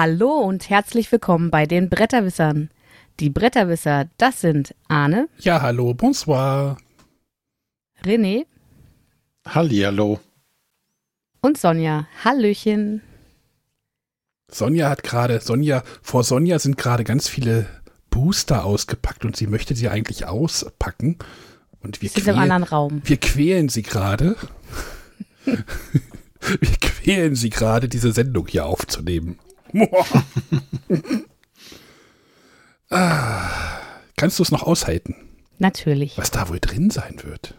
Hallo und herzlich willkommen bei den Bretterwissern. Die Bretterwisser, das sind Arne, Ja, hallo, bonsoir. René Hallihallo. und Sonja. Hallöchen. Sonja hat gerade, Sonja, vor Sonja sind gerade ganz viele Booster ausgepackt und sie möchte sie eigentlich auspacken. Und wir, Sie ist im quäl- anderen Raum. wir quälen sie gerade. wir quälen sie gerade, diese Sendung hier aufzunehmen. ah, kannst du es noch aushalten, Natürlich. was da wohl drin sein wird?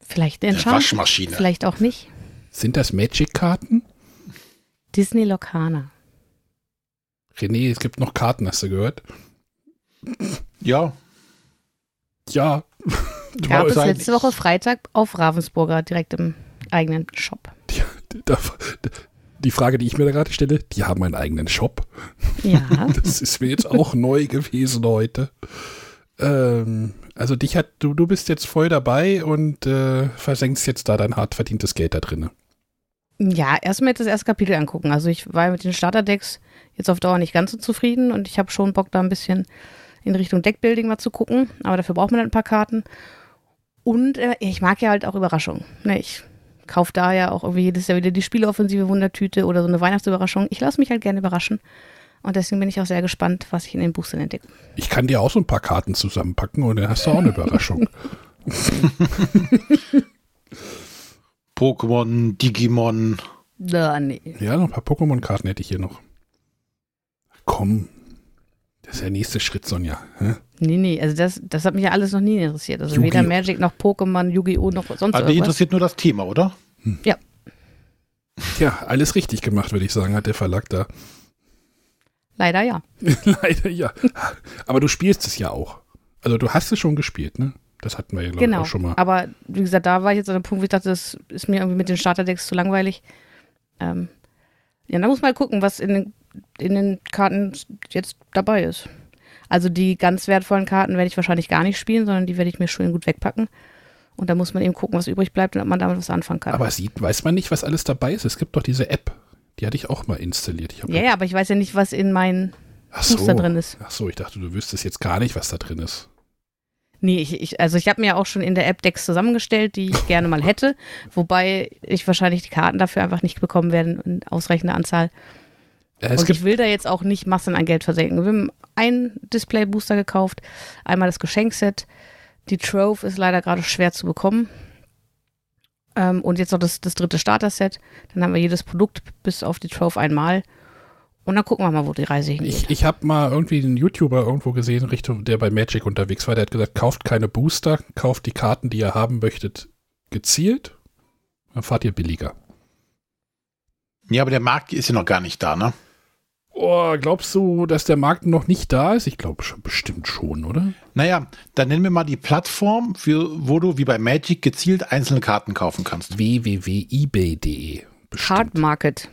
Vielleicht eine. Waschmaschine. Vielleicht auch nicht. Sind das Magic-Karten? Disney Locana. René, es gibt noch Karten, hast du gehört? Ja, Ja. Du Gab es letzte nicht. Woche Freitag auf Ravensburger direkt im eigenen Shop. Die, da- die Frage, die ich mir da gerade stelle, die haben einen eigenen Shop. Ja. Das ist mir jetzt auch neu gewesen heute. Ähm, also dich hat, du, du bist jetzt voll dabei und äh, versenkst jetzt da dein hart verdientes Geld da drin. ja, erstmal jetzt das erste Kapitel angucken. Also ich war mit den Starterdecks jetzt auf Dauer nicht ganz so zufrieden und ich habe schon Bock da ein bisschen in Richtung Deckbuilding mal zu gucken. Aber dafür braucht man dann ein paar Karten. Und äh, ich mag ja halt auch Überraschungen. Ne, ich kaufe da ja auch irgendwie jedes Jahr wieder die Spieleoffensive Wundertüte oder so eine Weihnachtsüberraschung. Ich lasse mich halt gerne überraschen. Und deswegen bin ich auch sehr gespannt, was ich in den Boostern entdecke. Ich kann dir auch so ein paar Karten zusammenpacken und dann hast du auch eine Überraschung. Pokémon, Digimon. Da, nee. ja, noch ein paar Pokémon-Karten hätte ich hier noch. Komm. Das ist der nächste Schritt, Sonja. Hä? Nee, nee, also das, das hat mich ja alles noch nie interessiert. Also weder! Magic noch Pokémon, Yu-Gi-Oh! noch sonst Aber die irgendwas. interessiert nur das Thema, oder? Ja, alles richtig gemacht, würde ich sagen, hat der Verlag da. Leider ja. Leider ja. Aber du spielst es ja auch. Also du hast es schon gespielt, ne? Das hatten wir ja, glaube ich, Genau. auch schon mal. Aber wie gesagt, da war ich jetzt an dem Punkt, wo ich dachte, das ist mir irgendwie mit den Starterdecks zu langweilig. Ähm, ja, da muss man gucken, was in den, in den Karten jetzt dabei ist. Also die ganz wertvollen Karten werde ich wahrscheinlich gar nicht spielen, sondern die werde ich mir schön gut wegpacken. Und da muss man eben gucken, was übrig bleibt und ob man damit was anfangen kann. Aber sieht, weiß man nicht, was alles dabei ist. Es gibt doch diese App. Die hatte ich auch mal installiert. Ja, ja, aber ich weiß ja nicht, was in meinen Ach so. Booster drin ist. Ach so, ich dachte, du wüsstest jetzt gar nicht, was da drin ist. Nee, ich, ich, also ich habe mir auch schon in der App Decks zusammengestellt, die ich gerne mal hätte, wobei ich wahrscheinlich die Karten dafür einfach nicht bekommen werde in ausreichender Anzahl. Es und gibt, ich will da jetzt auch nicht Massen an Geld versenken. Wir haben einen Display-Booster gekauft, einmal das Geschenkset. Die Trove ist leider gerade schwer zu bekommen. Ähm, und jetzt noch das, das dritte Starter-Set. Dann haben wir jedes Produkt bis auf die Trove einmal. Und dann gucken wir mal, wo die Reise hingeht. ich ich habe mal irgendwie einen YouTuber irgendwo gesehen, Richtung, der bei Magic unterwegs war. Der hat gesagt, kauft keine Booster, kauft die Karten, die ihr haben möchtet, gezielt. Dann fahrt ihr billiger. Ja, aber der Markt ist ja noch gar nicht da, ne? Oh, glaubst du, dass der Markt noch nicht da ist? Ich glaube schon, bestimmt schon, oder? Naja, dann nennen wir mal die Plattform, für, wo du wie bei Magic gezielt einzelne Karten kaufen kannst. www.ebay.de. Hard Market,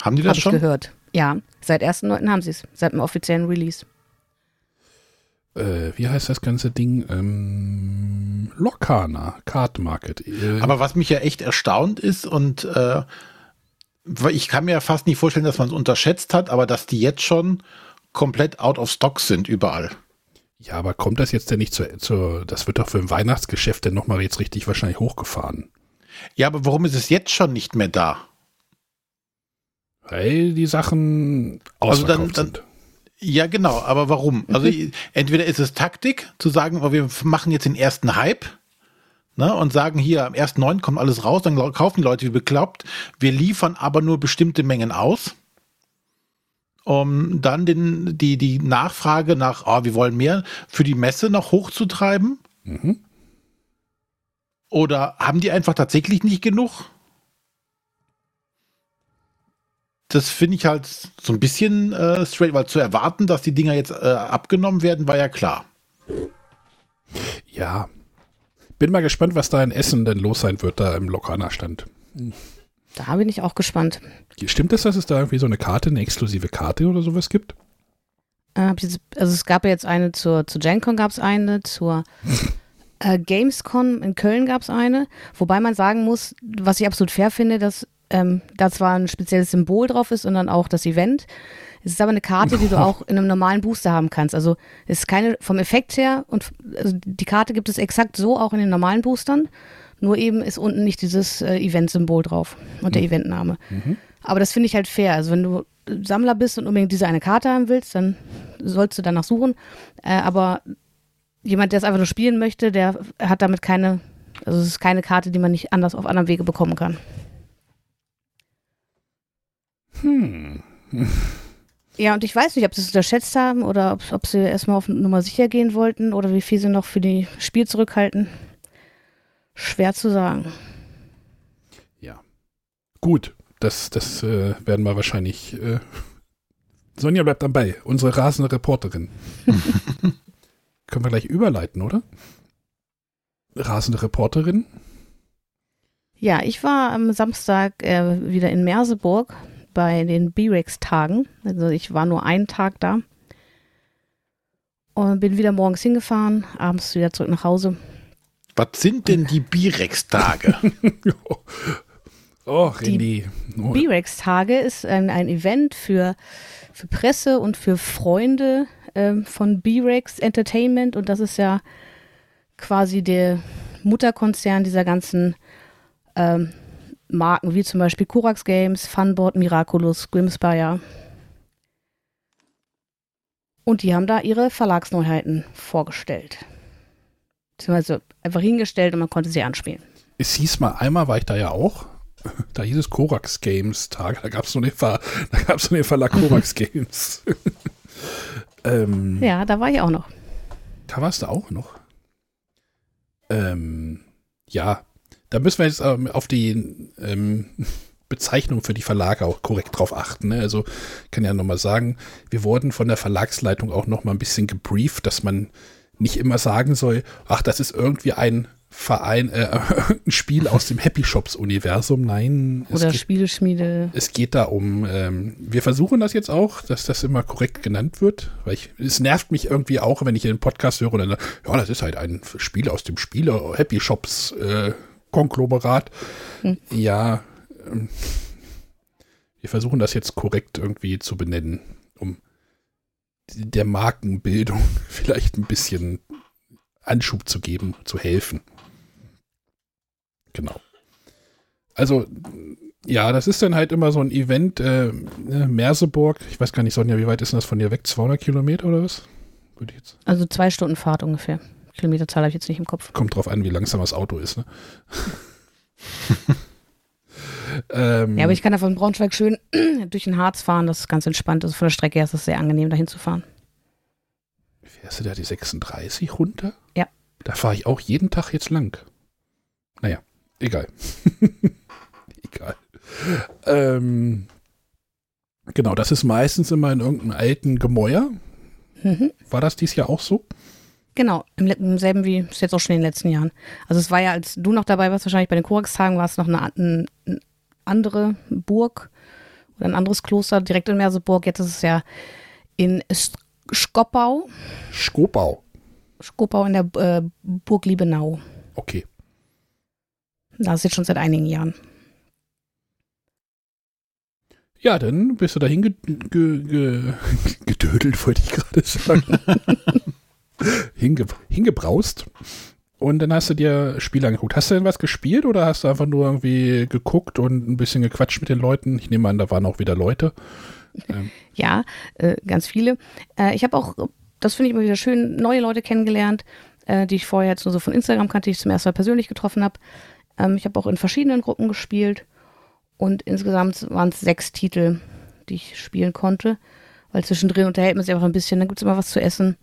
Haben die das ich schon? gehört. Ja, seit 1.9. haben sie es, seit dem offiziellen Release. Äh, wie heißt das ganze Ding? Ähm, Lokana, Card Market. Äh, Aber was mich ja echt erstaunt ist und äh, ich kann mir fast nicht vorstellen, dass man es unterschätzt hat, aber dass die jetzt schon komplett out of stock sind überall. ja, aber kommt das jetzt denn nicht zur, zur das wird doch für ein Weihnachtsgeschäft denn nochmal jetzt richtig wahrscheinlich hochgefahren? Ja, aber warum ist es jetzt schon nicht mehr da? Weil die Sachen Also dann- ausverkauft dann- sind. Ja, genau, aber warum? Also entweder ist es Taktik, zu sagen, oh, wir machen jetzt den ersten Hype ne, und sagen hier, am 1.9. kommt alles raus, dann kaufen die Leute wie bekloppt. Wir liefern aber nur bestimmte Mengen aus, um dann den, die, die Nachfrage nach, oh, wir wollen mehr, für die Messe noch hochzutreiben. Mhm. Oder haben die einfach tatsächlich nicht genug? Das finde ich halt so ein bisschen äh, straight, weil zu erwarten, dass die Dinger jetzt äh, abgenommen werden, war ja klar. Ja. Bin mal gespannt, was da in Essen denn los sein wird, da im Lokana stand. Da bin ich auch gespannt. Stimmt es, dass es da irgendwie so eine Karte, eine exklusive Karte oder sowas gibt? Äh, also es gab ja jetzt eine zur, zur GenCon gab es eine, zur äh, Gamescom in Köln gab es eine, wobei man sagen muss, was ich absolut fair finde, dass ähm, da zwar ein spezielles Symbol drauf ist und dann auch das Event. Es ist aber eine Karte, die du auch in einem normalen Booster haben kannst. Also es ist keine vom Effekt her und also die Karte gibt es exakt so auch in den normalen Boostern. Nur eben ist unten nicht dieses äh, Event-Symbol drauf und der Eventname. Aber das finde ich halt fair. Also wenn du Sammler bist und unbedingt diese eine Karte haben willst, dann sollst du danach suchen. Äh, aber jemand, der es einfach nur spielen möchte, der hat damit keine, also es ist keine Karte, die man nicht anders auf anderem Wege bekommen kann. Hm. Ja, und ich weiß nicht, ob sie es unterschätzt haben oder ob, ob sie erstmal auf Nummer sicher gehen wollten oder wie viel sie noch für die Spiel zurückhalten. Schwer zu sagen. Ja. Gut, das, das äh, werden wir wahrscheinlich. Äh, Sonja bleibt dabei, unsere rasende Reporterin. Können wir gleich überleiten, oder? Rasende Reporterin. Ja, ich war am Samstag äh, wieder in Merseburg bei den B-Rex-Tagen. Also ich war nur einen Tag da. Und bin wieder morgens hingefahren, abends wieder zurück nach Hause. Was sind denn die Birex-Tage? oh, René. Oh, B-Rex-Tage ist ein, ein Event für, für Presse und für Freunde ähm, von B-Rex Entertainment. Und das ist ja quasi der Mutterkonzern dieser ganzen ähm, Marken, wie zum Beispiel Korax Games, Funboard, Miraculous, Grimspire. Und die haben da ihre Verlagsneuheiten vorgestellt. Beziehungsweise einfach hingestellt und man konnte sie anspielen. es hieß mal, einmal war ich da ja auch. Da hieß es Korax Games Tag. Da gab es so den, Ver so den Verlag Korax Games. ähm, Ja, da war ich auch noch. Da warst du auch noch. Ähm, ja, da müssen wir jetzt ähm, auf die ähm, Bezeichnung für die Verlage auch korrekt drauf achten. Ne? Also kann ja nochmal sagen, wir wurden von der Verlagsleitung auch nochmal ein bisschen gebrieft, dass man nicht immer sagen soll, ach, das ist irgendwie ein Verein, äh, ein Spiel aus dem Happy Shops Universum. Nein, es Oder geht, Spieleschmiede. es geht da um, ähm, wir versuchen das jetzt auch, dass das immer korrekt genannt wird, weil ich, es nervt mich irgendwie auch, wenn ich den Podcast höre und dann, ja, das ist halt ein Spiel aus dem Spiele Happy Shops äh, Konglomerat. Hm. Ja, ähm, wir versuchen das jetzt korrekt irgendwie zu benennen, um der Markenbildung vielleicht ein bisschen Anschub zu geben, zu helfen. Genau. Also, ja, das ist dann halt immer so ein Event, äh, ne, Merseburg, ich weiß gar nicht, Sonja, wie weit ist denn das von dir weg? 200 Kilometer oder was? Also zwei Stunden Fahrt ungefähr. Kilometerzahl habe ich jetzt nicht im Kopf. Kommt drauf an, wie langsam das Auto ist, ne? ähm, Ja, aber ich kann da von Braunschweig schön durch den Harz fahren. Das ist ganz entspannt. Also von der Strecke her ist es sehr angenehm, dahin zu fahren. Fährst du da die 36 runter? Ja. Da fahre ich auch jeden Tag jetzt lang. Naja, egal. egal. Ähm, genau, das ist meistens immer in irgendeinem alten Gemäuer. Mhm. War das dies Jahr auch so? Genau, im, im selben wie es jetzt auch schon in den letzten Jahren. Also es war ja, als du noch dabei warst, wahrscheinlich bei den Korax-Tagen, war es noch eine, eine andere Burg oder ein anderes Kloster direkt in Merseburg. Jetzt ist es ja in Sk- Skopau, Skopau. Skopau in der äh, Burg Liebenau. Okay. Da ist jetzt schon seit einigen Jahren. Ja, dann bist du dahin ge ge ge gedödelt, wollte ich gerade sagen. Hinge hingebraust. Und dann hast du dir Spiele angeguckt. Hast du denn was gespielt oder hast du einfach nur irgendwie geguckt und ein bisschen gequatscht mit den Leuten? Ich nehme an, da waren auch wieder Leute. Ähm, Ja, äh, ganz viele. Äh, ich habe auch, das finde ich immer wieder schön, neue Leute kennengelernt, äh, die ich vorher jetzt nur so von Instagram kannte, die ich zum ersten Mal persönlich getroffen habe. Ähm, ich habe auch in verschiedenen Gruppen gespielt und insgesamt waren es sechs Titel, die ich spielen konnte, weil zwischendrin unterhält man sich einfach ein bisschen, dann gibt es immer was zu essen.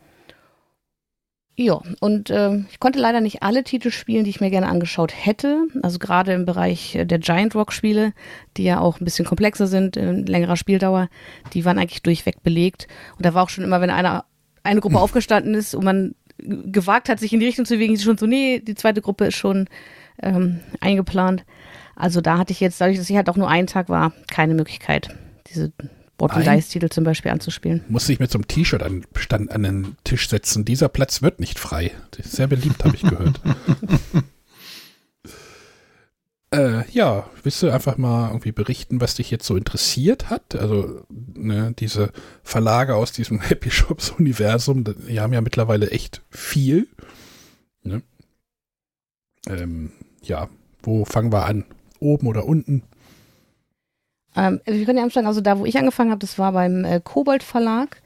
Ja, und äh, ich konnte leider nicht alle Titel spielen, die ich mir gerne angeschaut hätte. Also gerade im Bereich äh, der Giant Rock Spiele, die ja auch ein bisschen komplexer sind, in längerer Spieldauer, die waren eigentlich durchweg belegt. Und da war auch schon immer, wenn einer, eine Gruppe aufgestanden ist und man gewagt hat, sich in die Richtung zu bewegen, schon so, nee, die zweite Gruppe ist schon ähm, eingeplant. Also da hatte ich jetzt, dadurch, dass ich halt auch nur einen Tag war, keine Möglichkeit, diese Bottom. Dice Titel zum Beispiel anzuspielen. musste ich mit so einem T-Shirt an, an den Tisch setzen. Dieser Platz wird nicht frei. Sehr beliebt, habe ich gehört. Äh, ja, willst du einfach mal irgendwie berichten, was dich jetzt so interessiert hat? Also, ne, diese Verlage aus diesem Happy Shops Universum, die haben ja mittlerweile echt viel. Ne? Ähm, ja, wo fangen wir an? Oben oder unten? Ähm, wir können ja anfangen, also da, wo ich angefangen habe, das war beim äh, Kobold Verlag.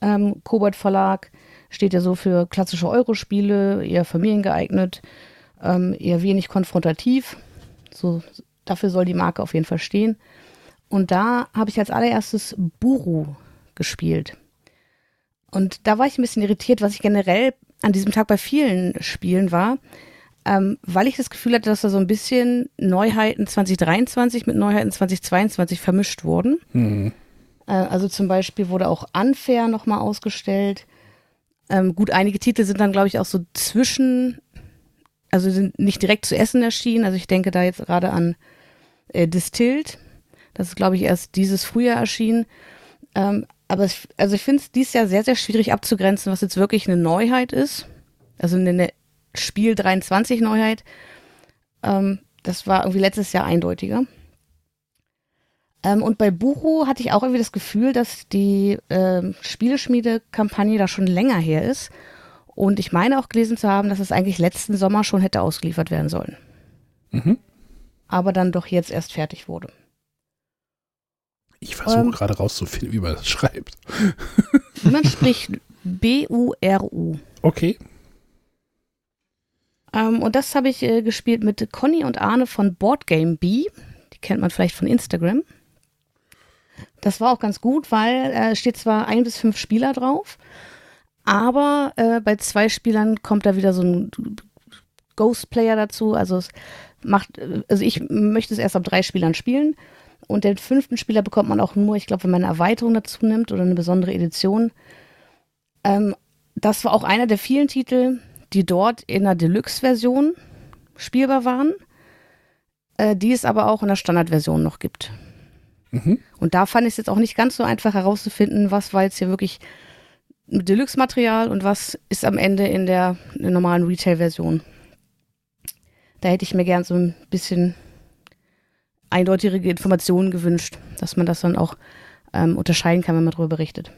Ähm, Kobold Verlag steht ja so für klassische Eurospiele, eher familiengeeignet, ähm, eher wenig konfrontativ. So, dafür soll die Marke auf jeden Fall stehen. Und da habe ich als allererstes Buru gespielt. Und da war ich ein bisschen irritiert, was ich generell an diesem Tag bei vielen Spielen war, ähm, weil ich das Gefühl hatte, dass da so ein bisschen Neuheiten 2023 mit Neuheiten 2022 vermischt wurden. Mhm. Äh, also zum Beispiel wurde auch Unfair nochmal ausgestellt. Ähm, gut, einige Titel sind dann, glaube ich, auch so zwischen also sind nicht direkt zu essen erschienen. Also ich denke da jetzt gerade an äh, Distilled. Das ist, glaube ich, erst dieses Frühjahr erschienen. Ähm, aber es, also ich finde es dieses Jahr sehr, sehr schwierig abzugrenzen, was jetzt wirklich eine Neuheit ist. Also eine Spiel 23 Neuheit. Ähm, das war irgendwie letztes Jahr eindeutiger. Ähm, und bei Buchu hatte ich auch irgendwie das Gefühl, dass die äh, Spieleschmiede-Kampagne da schon länger her ist und ich meine auch gelesen zu haben, dass es eigentlich letzten Sommer schon hätte ausgeliefert werden sollen. Mhm. Aber dann doch jetzt erst fertig wurde. Ich versuche ähm, gerade rauszufinden, wie man das schreibt. Man spricht B-U-R-U. Okay. Ähm, und das habe ich äh, gespielt mit Conny und Arne von Boardgame B. Die kennt man vielleicht von Instagram. Das war auch ganz gut, weil äh, steht zwar ein bis fünf Spieler drauf, aber äh, bei zwei Spielern kommt da wieder so ein Ghost-Player dazu. Also es macht, also ich möchte es erst ab drei Spielern spielen. Und den fünften Spieler bekommt man auch nur, ich glaube, wenn man eine Erweiterung dazu nimmt oder eine besondere Edition. Ähm, das war auch einer der vielen Titel, die dort in der Deluxe-Version spielbar waren, äh, die es aber auch in der Standard-Version noch gibt. Mhm. Und da fand ich es jetzt auch nicht ganz so einfach herauszufinden, was war jetzt hier wirklich Deluxe-Material und was ist am Ende in der, in der normalen Retail-Version. Da hätte ich mir gern so ein bisschen eindeutige Informationen gewünscht, dass man das dann auch ähm, unterscheiden kann, wenn man darüber berichtet.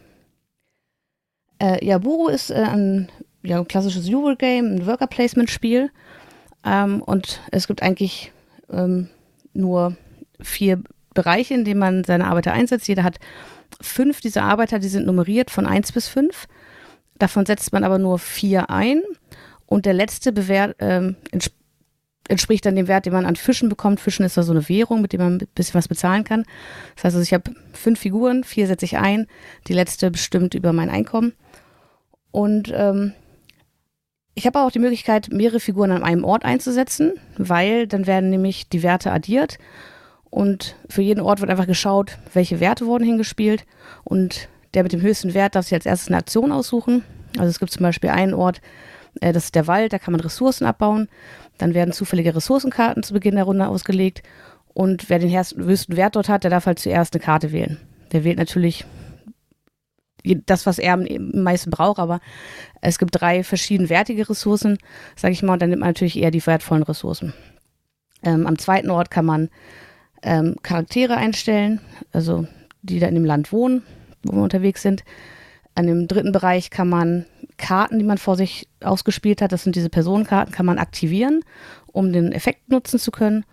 Äh, ja, Buru ist äh, ein, ja, ein klassisches Eurogame, ein Worker-Placement-Spiel. Ähm, und es gibt eigentlich ähm, nur vier Bereiche, in denen man seine Arbeiter einsetzt. Jeder hat fünf dieser Arbeiter, die sind nummeriert von 1 bis 5. Davon setzt man aber nur vier ein. Und der letzte bewährt, ähm, entsp entspricht dann dem Wert, den man an Fischen bekommt. Fischen ist da so eine Währung, mit dem man ein bisschen was bezahlen kann. Das heißt also, ich habe fünf Figuren, vier setze ich ein. Die letzte bestimmt über mein Einkommen. Und ähm, ich habe auch die Möglichkeit, mehrere Figuren an einem Ort einzusetzen, weil dann werden nämlich die Werte addiert und für jeden Ort wird einfach geschaut, welche Werte wurden hingespielt. Und der mit dem höchsten Wert darf sich als erstes eine Aktion aussuchen. Also es gibt zum Beispiel einen Ort, äh, das ist der Wald, da kann man Ressourcen abbauen. Dann werden zufällige Ressourcenkarten zu Beginn der Runde ausgelegt. Und wer den höchsten Wert dort hat, der darf halt zuerst eine Karte wählen. Der wählt natürlich das, was er am meisten braucht, aber es gibt drei verschiedenwertige Ressourcen, sage ich mal, und dann nimmt man natürlich eher die wertvollen Ressourcen. Ähm, am zweiten Ort kann man ähm, Charaktere einstellen, also die da in dem Land wohnen, wo wir unterwegs sind. An dem dritten Bereich kann man Karten, die man vor sich ausgespielt hat, das sind diese Personenkarten, kann man aktivieren, um den Effekt nutzen zu können.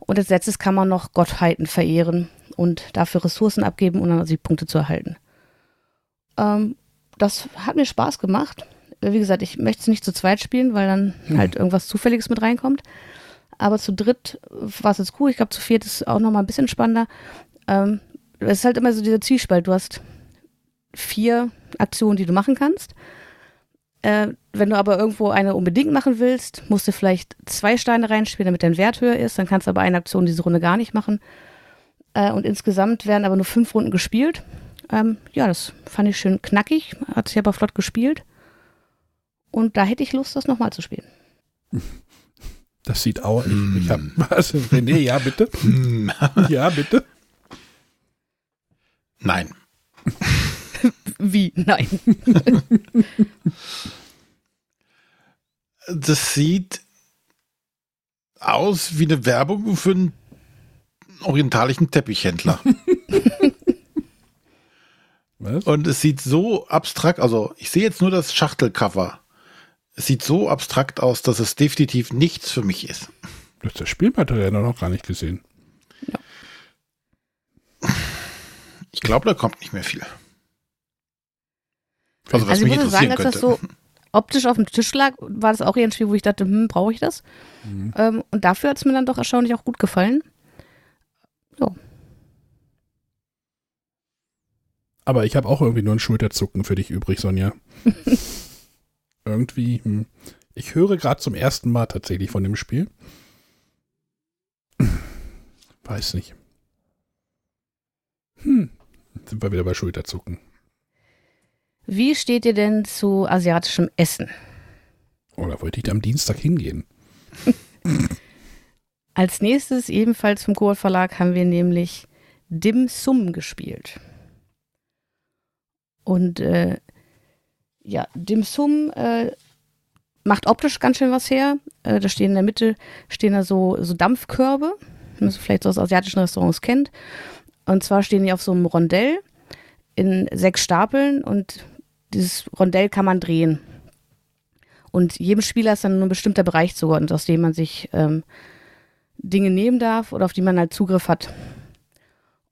Und als letztes kann man noch Gottheiten verehren und dafür Ressourcen abgeben, um dann Siegpunkte zu erhalten. Ähm, das hat mir Spaß gemacht. Wie gesagt, ich möchte es nicht zu zweit spielen, weil dann hm. halt irgendwas Zufälliges mit reinkommt. Aber zu dritt war es jetzt cool. Ich glaube, zu viert ist auch noch mal ein bisschen spannender. Ähm, es ist halt immer so dieser Zielspalt. Du hast vier Aktionen, die du machen kannst. Äh, wenn du aber irgendwo eine unbedingt machen willst, musst du vielleicht zwei Steine reinspielen, damit dein Wert höher ist. Dann kannst du aber eine Aktion diese Runde gar nicht machen. Äh, und insgesamt werden aber nur fünf Runden gespielt. Ähm, ja, das fand ich schön knackig. Hat sich aber flott gespielt. Und da hätte ich Lust, das nochmal zu spielen. Das sieht auch. Ich, ich hab, was? René, ja, bitte. Hm. ja, bitte. Nein. Wie? Nein. das sieht aus wie eine Werbung für einen orientalischen Teppichhändler. Was? Und es sieht so abstrakt, also ich sehe jetzt nur das Schachtelcover. Es sieht so abstrakt aus, dass es definitiv nichts für mich ist. Du hast das Spielmaterial noch gar nicht gesehen. Ich glaube, da kommt nicht mehr viel. Also, was Also ich mich muss sagen, interessieren als das könnte. so optisch auf dem Tisch lag, war das auch eher ein Spiel, wo ich dachte, hm, brauche ich das? Mhm. Ähm, und dafür hat es mir dann doch erstaunlich auch gut gefallen. Aber ich habe auch irgendwie nur ein Schulterzucken für dich übrig, Sonja. irgendwie, hm. ich höre gerade zum ersten Mal tatsächlich von dem Spiel. Weiß nicht. Hm. Jetzt sind wir wieder bei Schulterzucken. Wie steht ihr denn zu asiatischem Essen? Oder wollte ich da am Dienstag hingehen? Als nächstes, ebenfalls vom Kohl Verlag, haben wir nämlich Dim Sum gespielt. Und äh, ja, Dim Sum äh, macht optisch ganz schön was her. Äh, da stehen in der Mitte stehen da so, so Dampfkörbe, wie man es vielleicht so aus asiatischen Restaurants kennt. Und zwar stehen die auf so einem Rondell in sechs Stapeln und dieses Rondell kann man drehen. Und jedem Spieler ist dann nur ein bestimmter Bereich zugeordnet, aus dem man sich ähm, Dinge nehmen darf oder auf die man halt Zugriff hat.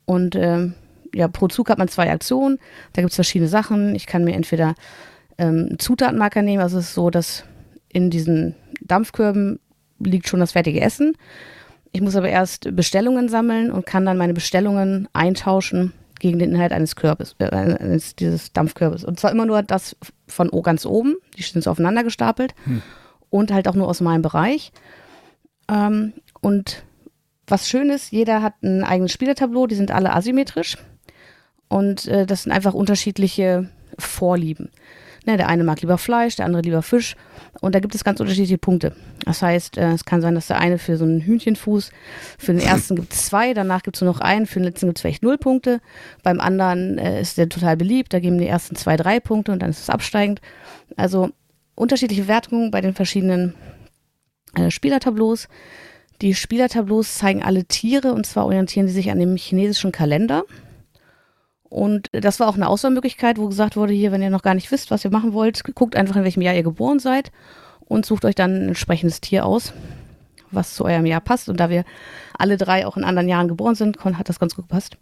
Und ähm, ja, pro Zug hat man zwei Aktionen. Da gibt es verschiedene Sachen. Ich kann mir entweder ähm, einen Zutatenmarker nehmen. Also es ist so, dass in diesen Dampfkörben liegt schon das fertige Essen. Ich muss aber erst Bestellungen sammeln und kann dann meine Bestellungen eintauschen gegen den Inhalt eines Körbes, äh, eines dieses Dampfkörbes. Und zwar immer nur das von o- ganz oben, die sind so aufeinander gestapelt und halt auch nur aus meinem Bereich. Ähm, und was schön ist, jeder hat ein eigenes Spielertableau, die sind alle asymmetrisch und äh, das sind einfach unterschiedliche Vorlieben. Ne, der eine mag lieber Fleisch, der andere lieber Fisch und da gibt es ganz unterschiedliche Punkte. Das heißt, äh, es kann sein, dass der eine für so einen Hühnchenfuß, für den ersten gibt es zwei, danach gibt es nur noch einen, für den letzten gibt es vielleicht null Punkte. Beim anderen äh, ist der total beliebt, da geben die ersten zwei, drei Punkte und dann ist es absteigend. Also unterschiedliche Wertungen bei den verschiedenen äh, Spielertableaus. Die Spielertableaus zeigen alle Tiere und zwar orientieren sie sich an dem chinesischen Kalender. Und das war auch eine Auswahlmöglichkeit, wo gesagt wurde, hier, wenn ihr noch gar nicht wisst, was ihr machen wollt, guckt einfach, in welchem Jahr ihr geboren seid und sucht euch dann ein entsprechendes Tier aus, was zu eurem Jahr passt. Und da wir alle drei auch in anderen Jahren geboren sind, hat das ganz gut gepasst.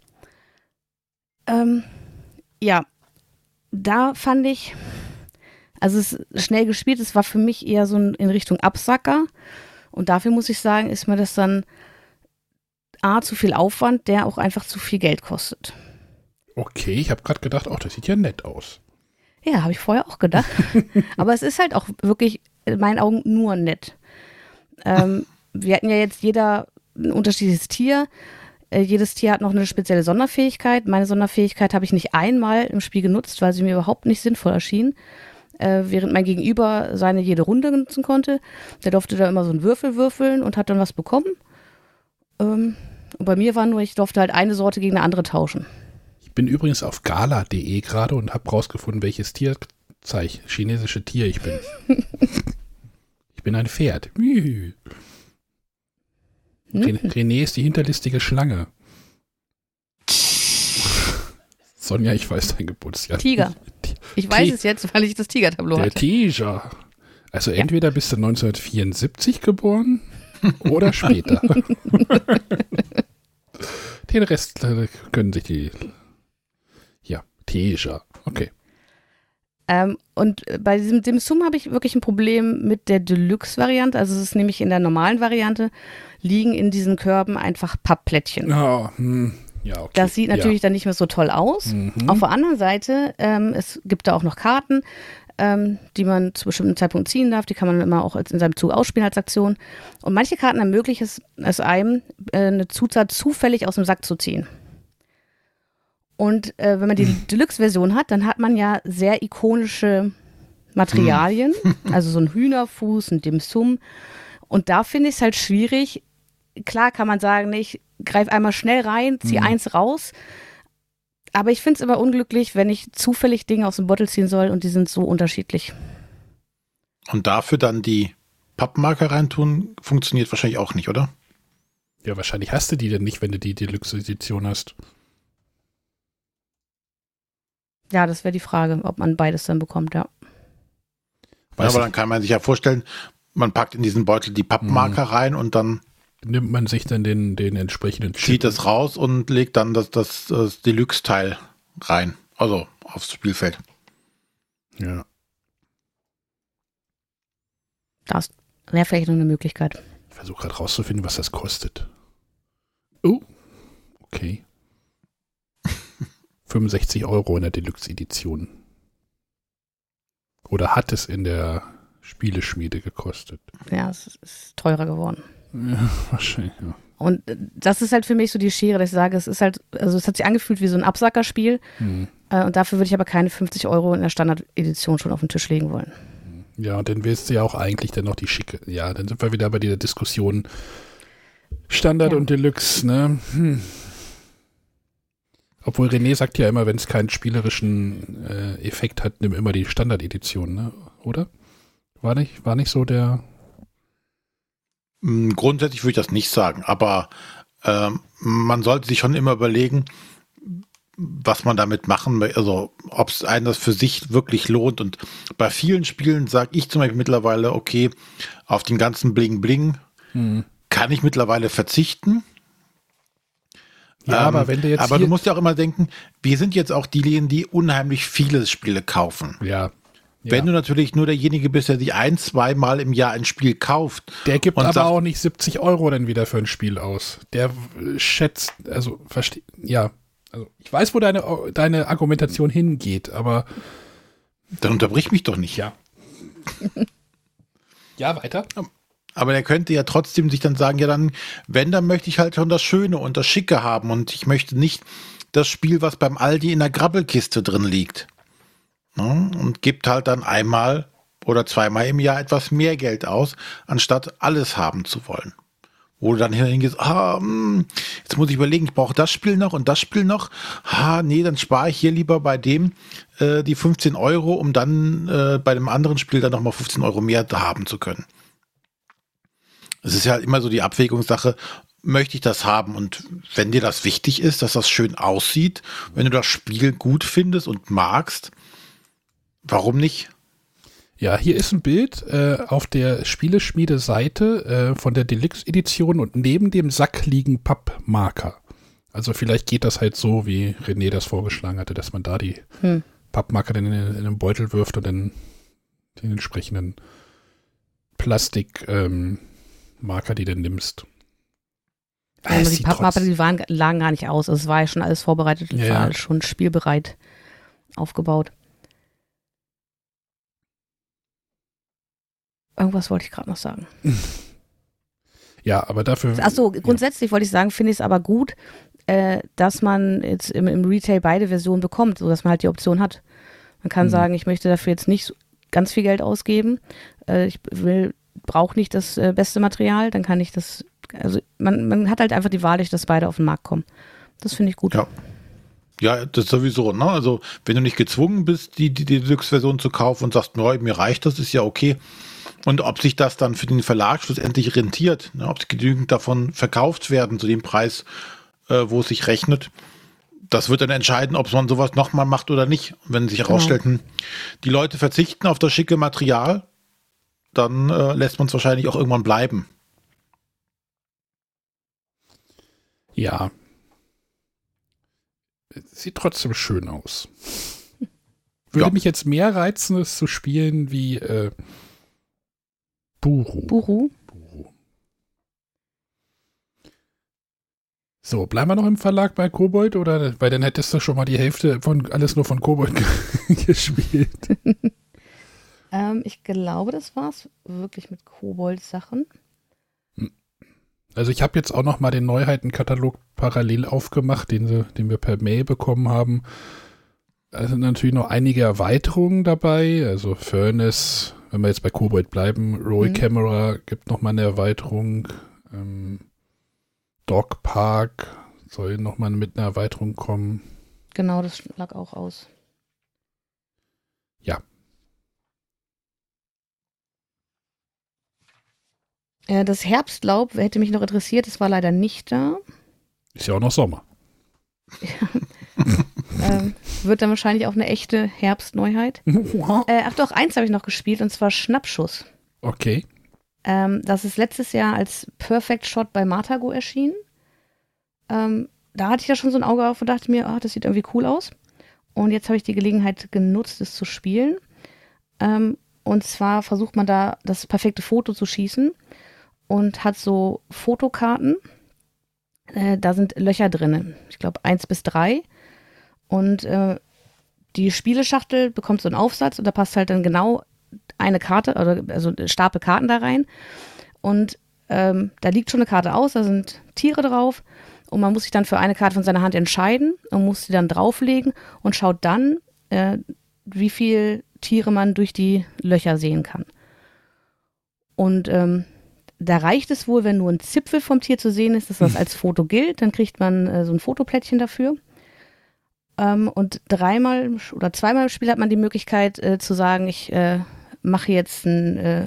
Ähm, ja, da fand ich, also es ist schnell gespielt, es war für mich eher so in Richtung Absacker. Und dafür muss ich sagen, ist mir das dann A, zu viel Aufwand, der auch einfach zu viel Geld kostet. Okay, ich habe gerade gedacht, ach, das sieht ja nett aus. Ja, habe ich vorher auch gedacht. Aber es ist halt auch wirklich in meinen Augen nur nett. Ähm, wir hatten ja jetzt jeder ein unterschiedliches Tier. Äh, jedes Tier hat noch eine spezielle Sonderfähigkeit. Meine Sonderfähigkeit habe ich nicht einmal im Spiel genutzt, weil sie mir überhaupt nicht sinnvoll erschien. Äh, während mein Gegenüber seine jede Runde nutzen konnte. Der durfte da immer so einen Würfel würfeln und hat dann was bekommen. Ähm, und bei mir war nur, ich durfte halt eine Sorte gegen eine andere tauschen. Ich bin übrigens auf gala.de gerade und habe rausgefunden, welches Tierzeich, chinesische Tier ich bin. ich bin ein Pferd. Ren- René ist die hinterlistige Schlange. Sonja, ich weiß dein Geburtsjahr. Tiger. Ti- Ich weiß Ti- es jetzt, weil ich das Tigertableau Der hatte. Tiger. Also entweder bist du 1974 geboren oder später. Den Rest äh, können sich die. Ja, Tiger. Okay. Ähm, und bei diesem Dim Sum habe ich wirklich ein Problem mit der Deluxe-Variante. Also es ist nämlich in der normalen Variante liegen in diesen Körben einfach Pappplättchen. Ja, hm, ja okay. Das sieht natürlich dann nicht mehr so toll aus. Ja. Mhm. Auf der anderen Seite, ähm, es gibt da auch noch Karten, ähm, die man zu bestimmten Zeitpunkten ziehen darf. Die kann man immer auch in seinem Zug ausspielen als Aktion. Und manche Karten ermöglichen es, es einem, äh, eine Zutat zufällig aus dem Sack zu ziehen. Und äh, wenn man die Deluxe-Version hat, dann hat man ja sehr ikonische Materialien, also so ein Hühnerfuß, ein Dim Sum. Und da finde ich es halt schwierig. Klar kann man sagen, ich greife einmal schnell rein, ziehe eins raus. Aber ich finde es immer unglücklich, wenn ich zufällig Dinge aus dem Bottle ziehen soll und die sind so unterschiedlich. Und dafür dann die Pappmarker reintun, funktioniert wahrscheinlich auch nicht, oder? Ja, wahrscheinlich hast du die denn nicht, wenn du die Deluxe-Edition hast. Ja, das wäre die Frage, ob man beides dann bekommt, ja. Ja, aber dann kann man sich ja vorstellen, man packt in diesen Beutel die Pappmarker mhm. rein und dann nimmt man sich dann den, den entsprechenden Chip. Zieht es raus und legt dann das, das, das Deluxe-Teil rein. Also aufs Spielfeld. Ja. Das wäre vielleicht noch eine Möglichkeit. Ich versuche gerade rauszufinden, was das kostet. Oh, okay. 65 Euro in der Deluxe-Edition. Oder hat es in der Spieleschmiede gekostet? Ja, es ist teurer geworden. Ja, wahrscheinlich, ja. Und das ist halt für mich so die Schere, dass ich sage, es ist halt, also es hat sich angefühlt wie so ein Absackerspiel. Mhm. und dafür würde ich aber keine 50 Euro in der Standard-Edition schon auf den Tisch legen wollen. Ja, und dann willst du ja auch eigentlich dann noch die schicke. Ja, dann sind wir wieder bei dieser Diskussion Standard ja. und Deluxe, ne? Hm. Obwohl René sagt ja immer, wenn es keinen spielerischen äh, Effekt hat, nimm immer die Standard-Edition, ne? Oder? War nicht, war nicht so der hm, grundsätzlich würde ich das nicht sagen, aber ähm, man sollte sich schon immer überlegen, was man damit machen möchte, also ob es einen das für sich wirklich lohnt. Und bei vielen Spielen sage ich zum Beispiel mittlerweile, okay, auf den ganzen Bling Bling hm. kann ich mittlerweile verzichten. Ja, ähm, aber wenn du jetzt. Aber du musst ja auch immer denken, wir sind jetzt auch diejenigen, die unheimlich viele Spiele kaufen. Ja. Wenn du natürlich nur derjenige bist, der sich ein, zweimal im Jahr ein Spiel kauft. Der gibt aber sagt, auch nicht 70 Euro dann wieder für ein Spiel aus. Der schätzt, also versteht, ja. Also ich weiß, wo deine, deine Argumentation hingeht, aber. Dann unterbrich mich doch nicht. Ja. ja, weiter. Aber der könnte ja trotzdem sich dann sagen, ja dann, wenn, dann möchte ich halt schon das Schöne und das Schicke haben und ich möchte nicht das Spiel, was beim Aldi in der Grabbelkiste drin liegt. Ne? Und gibt halt dann einmal oder zweimal im Jahr etwas mehr Geld aus, anstatt alles haben zu wollen. Wo du dann hingehst, ah, hm, jetzt muss ich überlegen, ich brauche das Spiel noch und das Spiel noch. Ah, nee, dann spare ich hier lieber bei dem äh, die 15 Euro, um dann äh, bei dem anderen Spiel dann nochmal 15 Euro mehr haben zu können. Es ist ja immer so die Abwägungssache, möchte ich das haben? Und wenn dir das wichtig ist, dass das schön aussieht, wenn du das Spiel gut findest und magst, Warum nicht? Ja, hier ist ein Bild äh, auf der Spieleschmiede-Seite äh, von der Deluxe-Edition und neben dem Sack liegen Pappmarker. Also vielleicht geht das halt so, wie René das vorgeschlagen hatte, dass man da die hm. Pappmarker dann in, in den Beutel wirft und dann den entsprechenden Plastikmarker, ähm, die du nimmst. Ja, die Pappmarker, die waren, lagen gar nicht aus. Es war ja schon alles vorbereitet, ja, war schon spielbereit aufgebaut. Irgendwas wollte ich gerade noch sagen. Ja, aber dafür. Achso, grundsätzlich ja. wollte ich sagen, finde ich es aber gut, äh, dass man jetzt im, im, Retail beide Versionen bekommt, sodass man halt die Option hat. Man kann mhm. sagen, ich möchte dafür jetzt nicht ganz viel Geld ausgeben. Äh, ich will, brauche nicht das äh, beste Material, dann kann ich das. Also man, man hat halt einfach die Wahl, dass beide auf den Markt kommen. Das finde ich gut. Ja. Ja, das sowieso, ne? Also, wenn du nicht gezwungen bist, die, die, die Deluxe-Version zu kaufen und sagst, no, mir reicht das, ist ja okay. Und ob sich das dann für den Verlag schlussendlich rentiert, ne, ob genügend davon verkauft werden zu dem Preis, äh, wo es sich rechnet, das wird dann entscheiden, ob man sowas nochmal macht oder nicht. Wenn sich genau. herausstellt, hm, die Leute verzichten auf das schicke Material, dann äh, lässt man es wahrscheinlich auch irgendwann bleiben. Ja. Sieht trotzdem schön aus. Würde ja. mich jetzt mehr reizen, es zu spielen wie äh, Buru. Buru. Buru. So, bleiben wir noch im Verlag bei Kobold oder weil dann hättest du schon mal die Hälfte von alles nur von Kobold gespielt. ähm, ich glaube, das war's wirklich mit Kobold-Sachen. Also ich habe jetzt auch noch mal den Neuheitenkatalog parallel aufgemacht, den, sie, den wir per Mail bekommen haben. Da sind natürlich noch einige Erweiterungen dabei, also Furnace, wenn wir jetzt bei Kobold bleiben, Roy mhm. Camera gibt nochmal eine Erweiterung. Ähm, Dog Park soll nochmal mit einer Erweiterung kommen. Genau, das lag auch aus. Ja. Äh, das Herbstlaub hätte mich noch interessiert, es war leider nicht da. Ist ja auch noch Sommer. ähm, wird dann wahrscheinlich auch eine echte Herbstneuheit. äh, ach doch, eins habe ich noch gespielt und zwar Schnappschuss. Okay. Ähm, das ist letztes Jahr als Perfect Shot bei Martago erschienen. Ähm, da hatte ich ja schon so ein Auge auf und dachte mir, oh, das sieht irgendwie cool aus. Und jetzt habe ich die Gelegenheit genutzt, es zu spielen. Ähm, und zwar versucht man da das perfekte Foto zu schießen und hat so Fotokarten. Äh, da sind Löcher drin. Ich glaube, eins bis drei. Und äh, die Spieleschachtel bekommt so einen Aufsatz und da passt halt dann genau eine Karte, oder also Stapel Karten da rein. Und ähm, da liegt schon eine Karte aus, da sind Tiere drauf und man muss sich dann für eine Karte von seiner Hand entscheiden und muss sie dann drauflegen und schaut dann, äh, wie viel Tiere man durch die Löcher sehen kann. Und ähm, da reicht es wohl, wenn nur ein Zipfel vom Tier zu sehen ist, dass das als Foto gilt. Dann kriegt man äh, so ein Fotoplättchen dafür. Ähm, und dreimal oder zweimal im Spiel hat man die Möglichkeit äh, zu sagen, ich äh, mache jetzt einen, äh,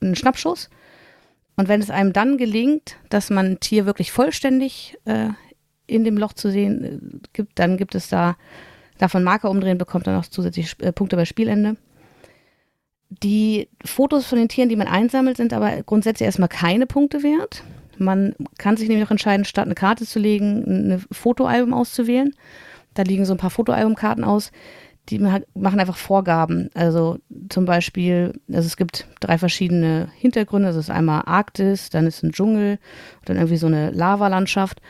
einen Schnappschuss. Und wenn es einem dann gelingt, dass man ein Tier wirklich vollständig äh, in dem Loch zu sehen äh, gibt, dann gibt es da, davon Marker umdrehen, bekommt dann noch zusätzlich äh, Punkte bei Spielende. Die Fotos von den Tieren, die man einsammelt, sind aber grundsätzlich erstmal keine Punkte wert. Man kann sich nämlich auch entscheiden, statt eine Karte zu legen, ein Fotoalbum auszuwählen. Da liegen so ein paar Fotoalbumkarten aus die machen einfach Vorgaben. Also zum Beispiel, also es gibt drei verschiedene Hintergründe. Es ist einmal Arktis, dann ist ein Dschungel, dann irgendwie so eine Lavalandschaft.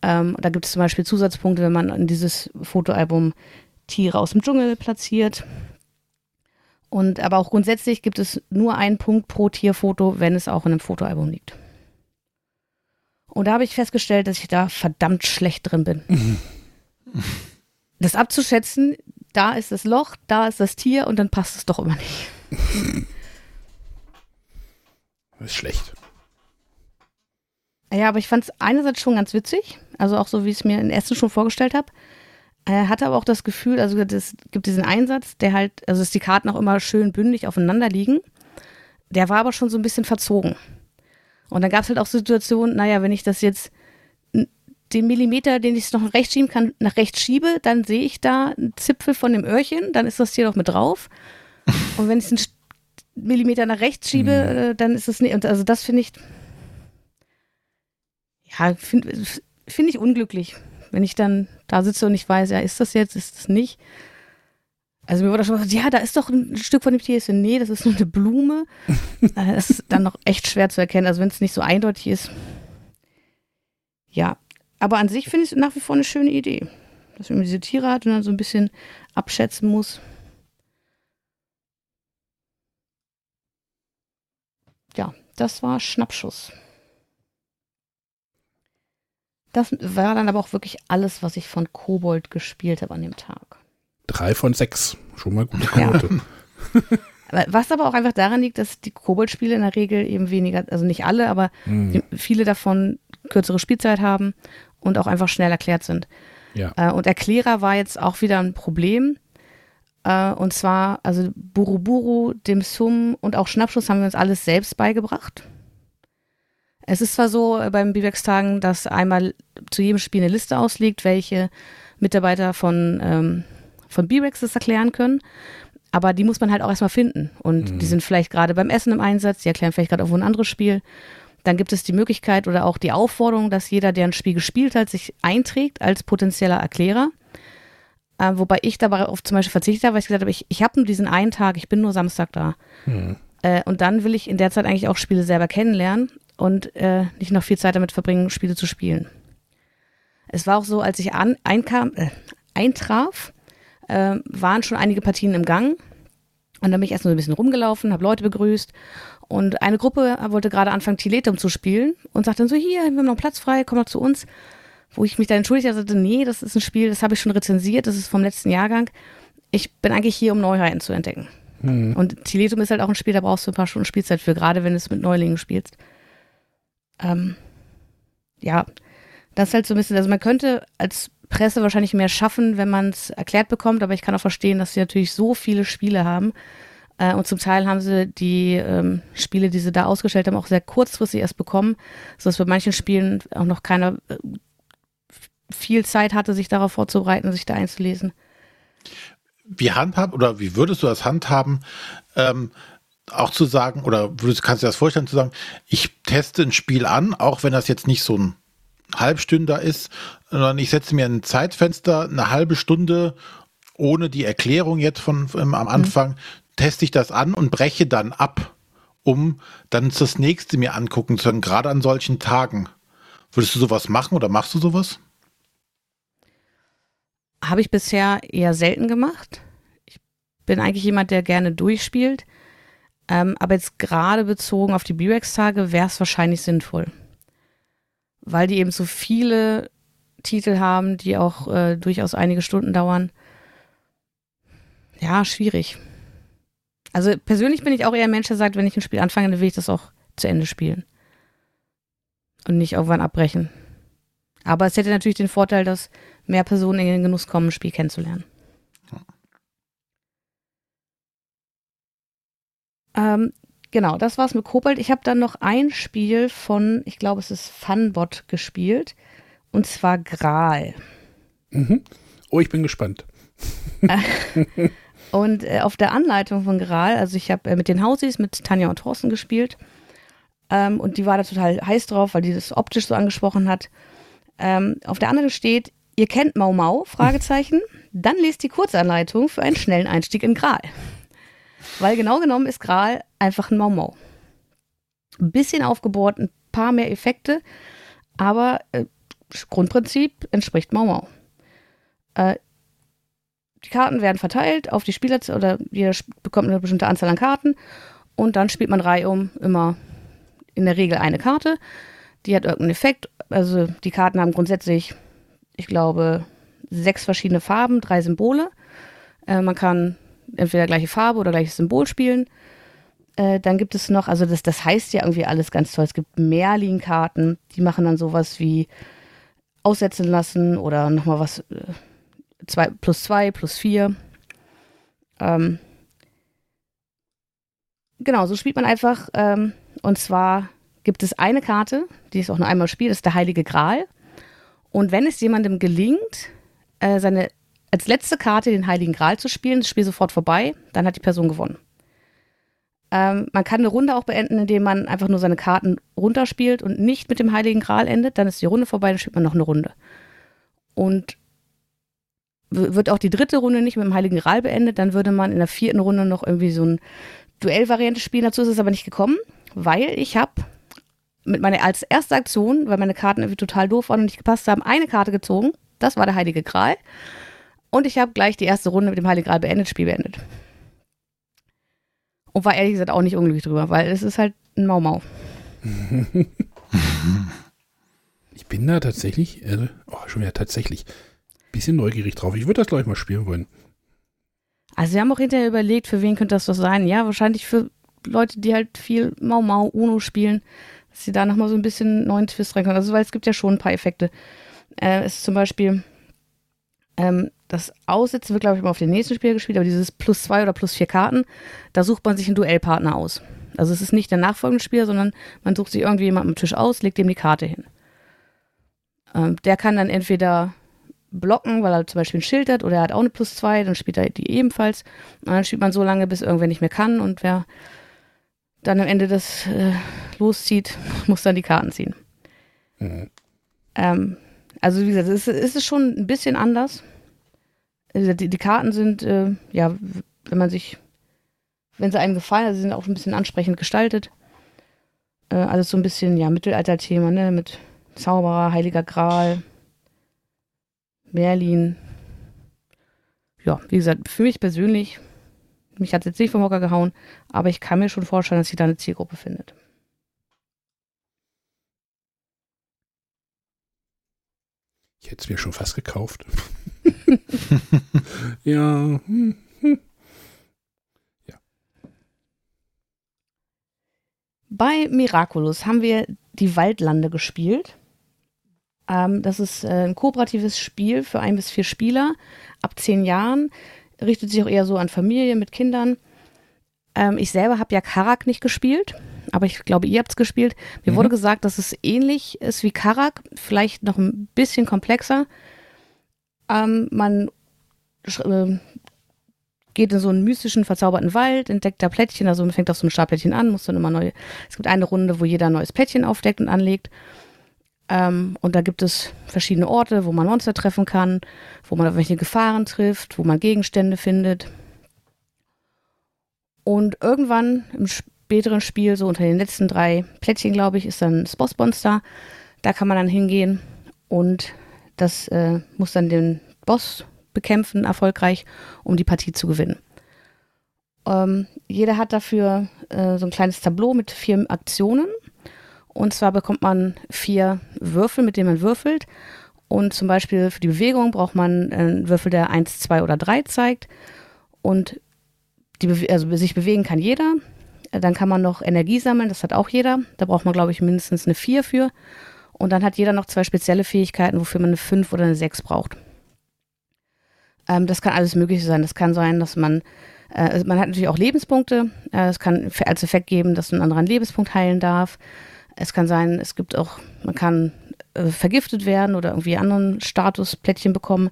Ähm, da gibt es zum Beispiel Zusatzpunkte, wenn man in dieses Fotoalbum Tiere aus dem Dschungel platziert. Und aber auch grundsätzlich gibt es nur einen Punkt pro Tierfoto, wenn es auch in einem Fotoalbum liegt. Und da habe ich festgestellt, dass ich da verdammt schlecht drin bin. das abzuschätzen, da ist das Loch, da ist das Tier und dann passt es doch immer nicht. Das ist schlecht. Ja, aber ich fand es einerseits schon ganz witzig, also auch so, wie ich es mir in Essen schon vorgestellt habe. Er hatte aber auch das Gefühl, also es gibt diesen Einsatz, der halt, also dass die Karten auch immer schön bündig aufeinander liegen. Der war aber schon so ein bisschen verzogen. Und dann gab es halt auch Situationen, naja, wenn ich das jetzt den Millimeter, den ich noch nach rechts schieben kann, nach rechts schiebe, dann sehe ich da einen Zipfel von dem Öhrchen, dann ist das hier noch mit drauf. Und wenn ich einen Millimeter nach rechts schiebe, mhm. dann ist es nicht. Also das finde ich, ja, finde find ich unglücklich, wenn ich dann da sitze und ich weiß, ja, ist das jetzt, ist das nicht. Also mir wurde schon gesagt, ja, da ist doch ein Stück von dem Tier. Ich so, nee, das ist nur eine Blume. das ist dann noch echt schwer zu erkennen. Also wenn es nicht so eindeutig ist. Ja, aber an sich finde ich es nach wie vor eine schöne Idee. Dass man diese Tiere hat und dann so ein bisschen abschätzen muss. Ja, das war Schnappschuss. Das war dann aber auch wirklich alles, was ich von Kobold gespielt habe an dem Tag. Drei von sechs. Schon mal gute Quote. Ja. Was aber auch einfach daran liegt, dass die Kobold-Spiele in der Regel eben weniger, also nicht alle, aber hm. viele davon kürzere Spielzeit haben und auch einfach schnell erklärt sind. Ja. Äh, und Erklärer war jetzt auch wieder ein Problem. Äh, und zwar, also Buruburu, Dim Sum und auch Schnappschuss haben wir uns alles selbst beigebracht. Es ist zwar so äh, beim Bibex-Tagen, dass einmal zu jedem Spiel eine Liste ausliegt, welche Mitarbeiter von, ähm, von Bibex das erklären können. Aber die muss man halt auch erstmal finden. Und mhm. die sind vielleicht gerade beim Essen im Einsatz, die erklären vielleicht gerade irgendwo ein anderes Spiel. Dann gibt es die Möglichkeit oder auch die Aufforderung, dass jeder, der ein Spiel gespielt hat, sich einträgt als potenzieller Erklärer. Äh, wobei ich dabei auf zum Beispiel verzichtet habe, weil ich gesagt habe, ich, ich habe nur diesen einen Tag, ich bin nur Samstag da. Mhm. Äh, und dann will ich in der Zeit eigentlich auch Spiele selber kennenlernen und äh, nicht noch viel Zeit damit verbringen, Spiele zu spielen. Es war auch so, als ich an, einkam, äh, eintraf, äh, waren schon einige Partien im Gang. Und dann bin ich erst mal so ein bisschen rumgelaufen, habe Leute begrüßt und eine Gruppe wollte gerade anfangen, Tiletum zu spielen und sagte dann so, hier, wir haben noch Platz frei, komm doch zu uns. Wo ich mich dann entschuldigt hatte, nee, das ist ein Spiel, das habe ich schon rezensiert, das ist vom letzten Jahrgang. Ich bin eigentlich hier, um Neuheiten zu entdecken. Hm. Und Tiletum ist halt auch ein Spiel, da brauchst du ein paar Stunden Spielzeit für, gerade wenn du es mit Neulingen spielst. Ähm, ja, das ist halt so ein bisschen, also man könnte als Presse wahrscheinlich mehr schaffen, wenn man es erklärt bekommt, aber ich kann auch verstehen, dass sie natürlich so viele Spiele haben Äh, und zum Teil haben sie die ähm, Spiele, die sie da ausgestellt haben, auch sehr kurzfristig erst bekommen, sodass bei manchen Spielen auch noch keiner äh, viel Zeit hatte, sich darauf vorzubereiten, sich da einzulesen. Wie handhabt oder wie würdest du das handhaben, ähm, auch zu sagen, oder würdest, kannst du dir das vorstellen zu sagen, ich teste ein Spiel an, auch wenn das jetzt nicht so ein Halbstünder ist, sondern ich setze mir ein Zeitfenster, eine halbe Stunde ohne die Erklärung jetzt von ähm, am Anfang, mhm. teste ich das an und breche dann ab, um dann das nächste mir angucken zu können, gerade an solchen Tagen. Würdest du sowas machen oder machst du sowas? Habe ich bisher eher selten gemacht. Ich bin eigentlich jemand, der gerne durchspielt. Ähm, aber jetzt gerade bezogen auf die B-Rex-Tage wäre es wahrscheinlich sinnvoll. Weil die eben so viele Titel haben, die auch äh, durchaus einige Stunden dauern. Ja, schwierig. Also persönlich bin ich auch eher ein Mensch, der sagt, wenn ich ein Spiel anfange, dann will ich das auch zu Ende spielen. Und nicht irgendwann abbrechen. Aber es hätte natürlich den Vorteil, dass mehr Personen in den Genuss kommen, ein Spiel kennenzulernen. Ähm, genau, das war's mit Kobold. Ich habe dann noch ein Spiel von, ich glaube, es ist Funbot gespielt. Und zwar Gral. Mhm. Oh, ich bin gespannt. und äh, auf der Anleitung von Gral, also ich habe äh, mit den Hausis, mit Tanja und Thorsten gespielt. Ähm, und die war da total heiß drauf, weil die das optisch so angesprochen hat. Ähm, auf der Anleitung steht, ihr kennt Mau Mau, Fragezeichen. Dann lest die Kurzanleitung für einen schnellen Einstieg in Gral. Weil genau genommen ist Gral einfach ein Mau Mau. Ein bisschen aufgebohrt, ein paar mehr Effekte, aber äh, Grundprinzip entspricht Mau Mau. Äh, die Karten werden verteilt auf die Spieler oder jeder bekommt eine bestimmte Anzahl an Karten und dann spielt man reihum immer in der Regel eine Karte. Die hat irgendeinen Effekt. Also die Karten haben grundsätzlich, ich glaube, sechs verschiedene Farben, drei Symbole. Äh, man kann entweder gleiche Farbe oder gleiches Symbol spielen. Äh, dann gibt es noch, also das, das heißt ja irgendwie alles ganz toll. Es gibt Merlin-Karten, die machen dann sowas wie aussetzen lassen oder nochmal was, äh, zwei, plus zwei, plus vier. Ähm, genau, so spielt man einfach. Ähm, und zwar gibt es eine Karte, die es auch nur einmal spielt, das ist der Heilige Gral. Und wenn es jemandem gelingt, äh, seine als letzte Karte den Heiligen Gral zu spielen, das Spiel sofort vorbei, dann hat die Person gewonnen. Ähm, man kann eine Runde auch beenden, indem man einfach nur seine Karten runterspielt und nicht mit dem Heiligen Gral endet. Dann ist die Runde vorbei, dann spielt man noch eine Runde. Und wird auch die dritte Runde nicht mit dem Heiligen Gral beendet, dann würde man in der vierten Runde noch irgendwie so ein Duellvariante spielen. Dazu ist es aber nicht gekommen, weil ich habe mit meiner als erste Aktion, weil meine Karten irgendwie total doof waren und nicht gepasst haben, eine Karte gezogen. Das war der Heilige Gral. Und ich habe gleich die erste Runde mit dem Heiligen Gral beendet, Spiel beendet. Und war ehrlich gesagt auch nicht unglücklich drüber, weil es ist halt ein Mau Mau. ich bin da tatsächlich, äh, oh, schon wieder tatsächlich, ein bisschen neugierig drauf. Ich würde das gleich mal spielen wollen. Also wir haben auch hinterher überlegt, für wen könnte das doch sein. Ja, wahrscheinlich für Leute, die halt viel Mau Mau, Uno spielen, dass sie da nochmal so ein bisschen neuen Twist reinkommen. Also weil es gibt ja schon ein paar Effekte. Äh, es ist zum Beispiel ähm, das Aussitzen wird, glaube ich, mal auf den nächsten Spiel gespielt, aber dieses plus zwei oder plus vier Karten, da sucht man sich einen Duellpartner aus. Also es ist nicht der nachfolgende Spieler, sondern man sucht sich irgendwie jemanden am Tisch aus, legt ihm die Karte hin. Ähm, der kann dann entweder blocken, weil er zum Beispiel ein Schild hat, oder er hat auch eine plus zwei, dann spielt er die ebenfalls. Und dann spielt man so lange, bis irgendwer nicht mehr kann und wer dann am Ende das äh, loszieht, muss dann die Karten ziehen. Mhm. Ähm, also wie gesagt, es ist, ist schon ein bisschen anders. Also die, die Karten sind, äh, ja, wenn man sich, wenn sie einem gefallen, also sie sind auch ein bisschen ansprechend gestaltet. Äh, alles so ein bisschen, ja, Mittelalter-Thema, ne, mit Zauberer, Heiliger Gral, Merlin. Ja, wie gesagt, für mich persönlich, mich hat es jetzt nicht vom Hocker gehauen, aber ich kann mir schon vorstellen, dass sich da eine Zielgruppe findet. Ich hätte es mir schon fast gekauft. ja. ja. Bei Miraculous haben wir die Waldlande gespielt. Ähm, das ist äh, ein kooperatives Spiel für ein bis vier Spieler ab zehn Jahren. Richtet sich auch eher so an Familien mit Kindern. Ähm, ich selber habe ja Karak nicht gespielt, aber ich glaube, ihr habt es gespielt. Mir Mhm. wurde gesagt, dass es ähnlich ist wie Karak, vielleicht noch ein bisschen komplexer. Ähm, man äh, geht in so einen mystischen, verzauberten Wald, entdeckt da Plättchen, also man fängt auf so einem Startplättchen an, muss dann immer neu. Es gibt eine Runde, wo jeder ein neues Plättchen aufdeckt und anlegt. Ähm, und da gibt es verschiedene Orte, wo man Monster treffen kann, wo man auf welche Gefahren trifft, wo man Gegenstände findet. Und irgendwann im späteren Spiel, so unter den letzten drei Plättchen, glaube ich, ist dann das Bossmonster. Da kann man dann hingehen und das äh, muss dann den Boss bekämpfen, erfolgreich, um die Partie zu gewinnen. Ähm, jeder hat dafür äh, so ein kleines Tableau mit vier Aktionen. Und zwar bekommt man vier Würfel, mit denen man würfelt. Und zum Beispiel für die Bewegung braucht man einen Würfel, der 1, 2 oder 3 zeigt. Und die, Bewe- also sich bewegen kann jeder. Äh, Dann kann man noch Energie sammeln, das hat auch jeder. Da braucht man, glaube ich, mindestens eine 4 für. Und dann hat jeder noch zwei spezielle Fähigkeiten, wofür man eine 5 oder eine 6 braucht. Ähm, das kann alles Mögliche sein. Das kann sein, dass man, äh, also man hat natürlich auch Lebenspunkte. Äh, es kann als Effekt geben, dass man einen anderen Lebenspunkt heilen darf. Es kann sein, es gibt auch, man kann äh, vergiftet werden oder irgendwie anderen Statusplättchen bekommen.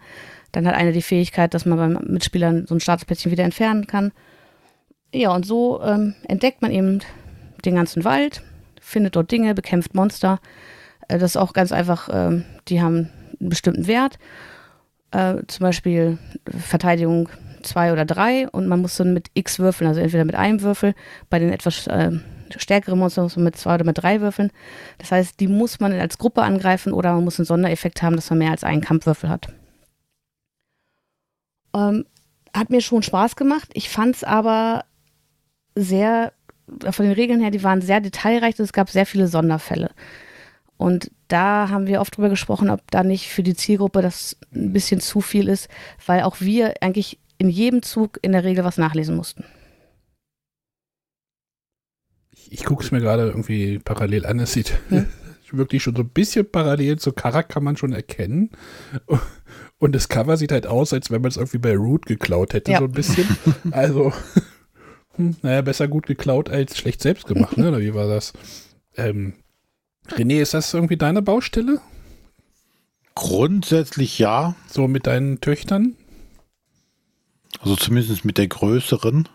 Dann hat einer die Fähigkeit, dass man beim Mitspielern so ein Statusplättchen wieder entfernen kann. Ja, und so ähm, entdeckt man eben den ganzen Wald, findet dort Dinge, bekämpft Monster. Äh, das ist auch ganz einfach, ähm, die haben einen bestimmten Wert. Äh, zum Beispiel Verteidigung 2 oder 3 und man muss dann mit X würfeln, also entweder mit einem Würfel, bei den etwas äh, stärkeren Monstern muss man mit zwei oder mit drei würfeln. Das heißt, die muss man als Gruppe angreifen oder man muss einen Sondereffekt haben, dass man mehr als einen Kampfwürfel hat. Ähm, hat mir schon Spaß gemacht. Ich fand es aber sehr, von den Regeln her, die waren sehr detailreich und es gab sehr viele Sonderfälle. Und da haben wir oft drüber gesprochen, ob da nicht für die Zielgruppe das ein bisschen zu viel ist, weil auch wir eigentlich in jedem Zug in der Regel was nachlesen mussten. Ich, ich gucke es mir gerade irgendwie parallel an. Es sieht Hm. wirklich schon so ein bisschen parallel zu Karak kann man schon erkennen. Und das Cover sieht halt aus, als wenn man es irgendwie bei Root geklaut hätte, Ja. so ein bisschen. Also, hm, naja, besser gut geklaut als schlecht selbst gemacht, ne? Oder wie war das? Ähm, René, ist das irgendwie deine Baustelle? Grundsätzlich ja. So mit deinen Töchtern? Also zumindest mit der größeren.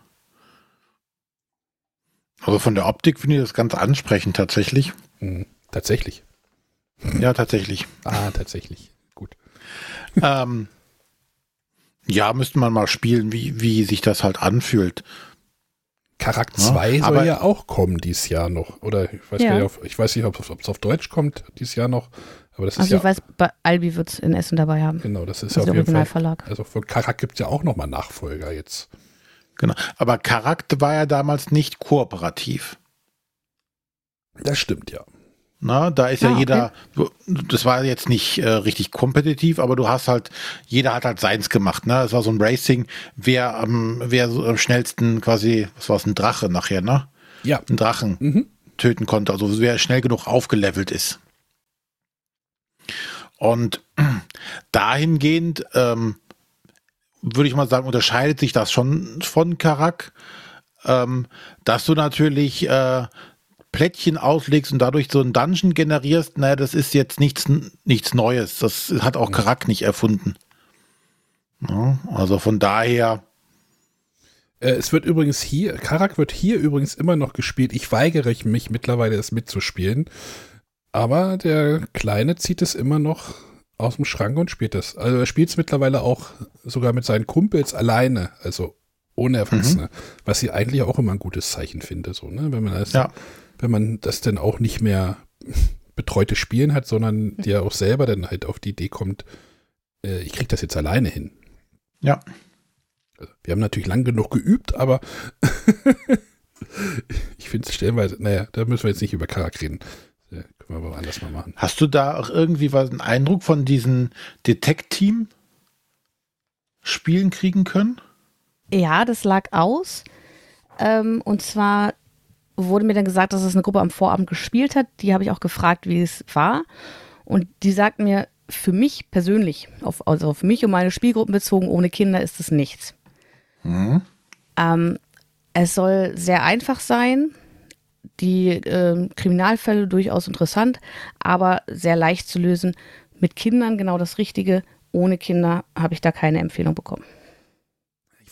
Also von der Optik finde ich das ganz ansprechend tatsächlich. Hm, tatsächlich. Ja, tatsächlich. Ah, tatsächlich. Gut. ähm, ja, müsste man mal spielen, wie, wie sich das halt anfühlt. Karak Ja, 2 soll aber- ja auch kommen dieses Jahr noch. Oder ich weiß, Ja. nicht, ob, ich weiß nicht, ob es auf Deutsch kommt dieses Jahr noch. Aber das ist Also ja ich weiß, bei Albi wird es in Essen dabei haben. Genau, das ist ja Also auf der jeden Fall. Originalverlag. Also von Karak gibt es ja auch nochmal Nachfolger jetzt. Genau. Aber Charakter war ja damals nicht kooperativ. Das stimmt ja. Na, da ist ja Ah, okay. jeder, das war jetzt nicht äh, richtig kompetitiv, aber du hast halt, jeder hat halt seins gemacht. Ne? Es war so ein Racing, wer am, wer so am schnellsten quasi, was war es, ein Drache nachher, ne? Ja. Einen Drachen Mhm. töten konnte, also wer schnell genug aufgelevelt ist. Und dahingehend ähm, würde ich mal sagen, unterscheidet sich das schon von Karak, ähm, dass du natürlich äh, Plättchen auslegst und dadurch so einen Dungeon generierst. Naja, das ist jetzt nichts, nichts Neues. Das hat auch Karak nicht erfunden. Ja, also von daher, Äh, es wird übrigens hier, Karak wird hier übrigens immer noch gespielt. Ich weigere mich mittlerweile, es mitzuspielen. Aber der Kleine zieht es immer noch aus dem Schrank und spielt es. Also er spielt es mittlerweile auch sogar mit seinen Kumpels alleine, also ohne Erwachsene. Was ich eigentlich auch immer ein gutes Zeichen finde, so, ne? Wenn man das, Ja. Wenn man das dann auch nicht mehr betreute Spielen hat, sondern der auch selber dann halt auf die Idee kommt, äh, ich krieg das jetzt alleine hin. ja. Also, wir haben natürlich lang genug geübt, aber ich finde es stellenweise, naja, da müssen wir jetzt nicht über Karak reden. Ja, können wir aber anders mal machen. Hast du da auch irgendwie was, einen Eindruck von diesen Detect-Team Spielen kriegen können? Ja, das lag aus. Ähm, und zwar wurde mir dann gesagt, dass es eine Gruppe am Vorabend gespielt hat. Die habe ich auch gefragt, wie es war. Und die sagt mir, für mich persönlich, auf, also auf mich und meine Spielgruppen bezogen, ohne Kinder ist es nichts. Ähm, Es soll sehr einfach sein, die äh, Kriminalfälle durchaus interessant, aber sehr leicht zu lösen. Mit Kindern genau das Richtige. Ohne Kinder habe ich da keine Empfehlung bekommen.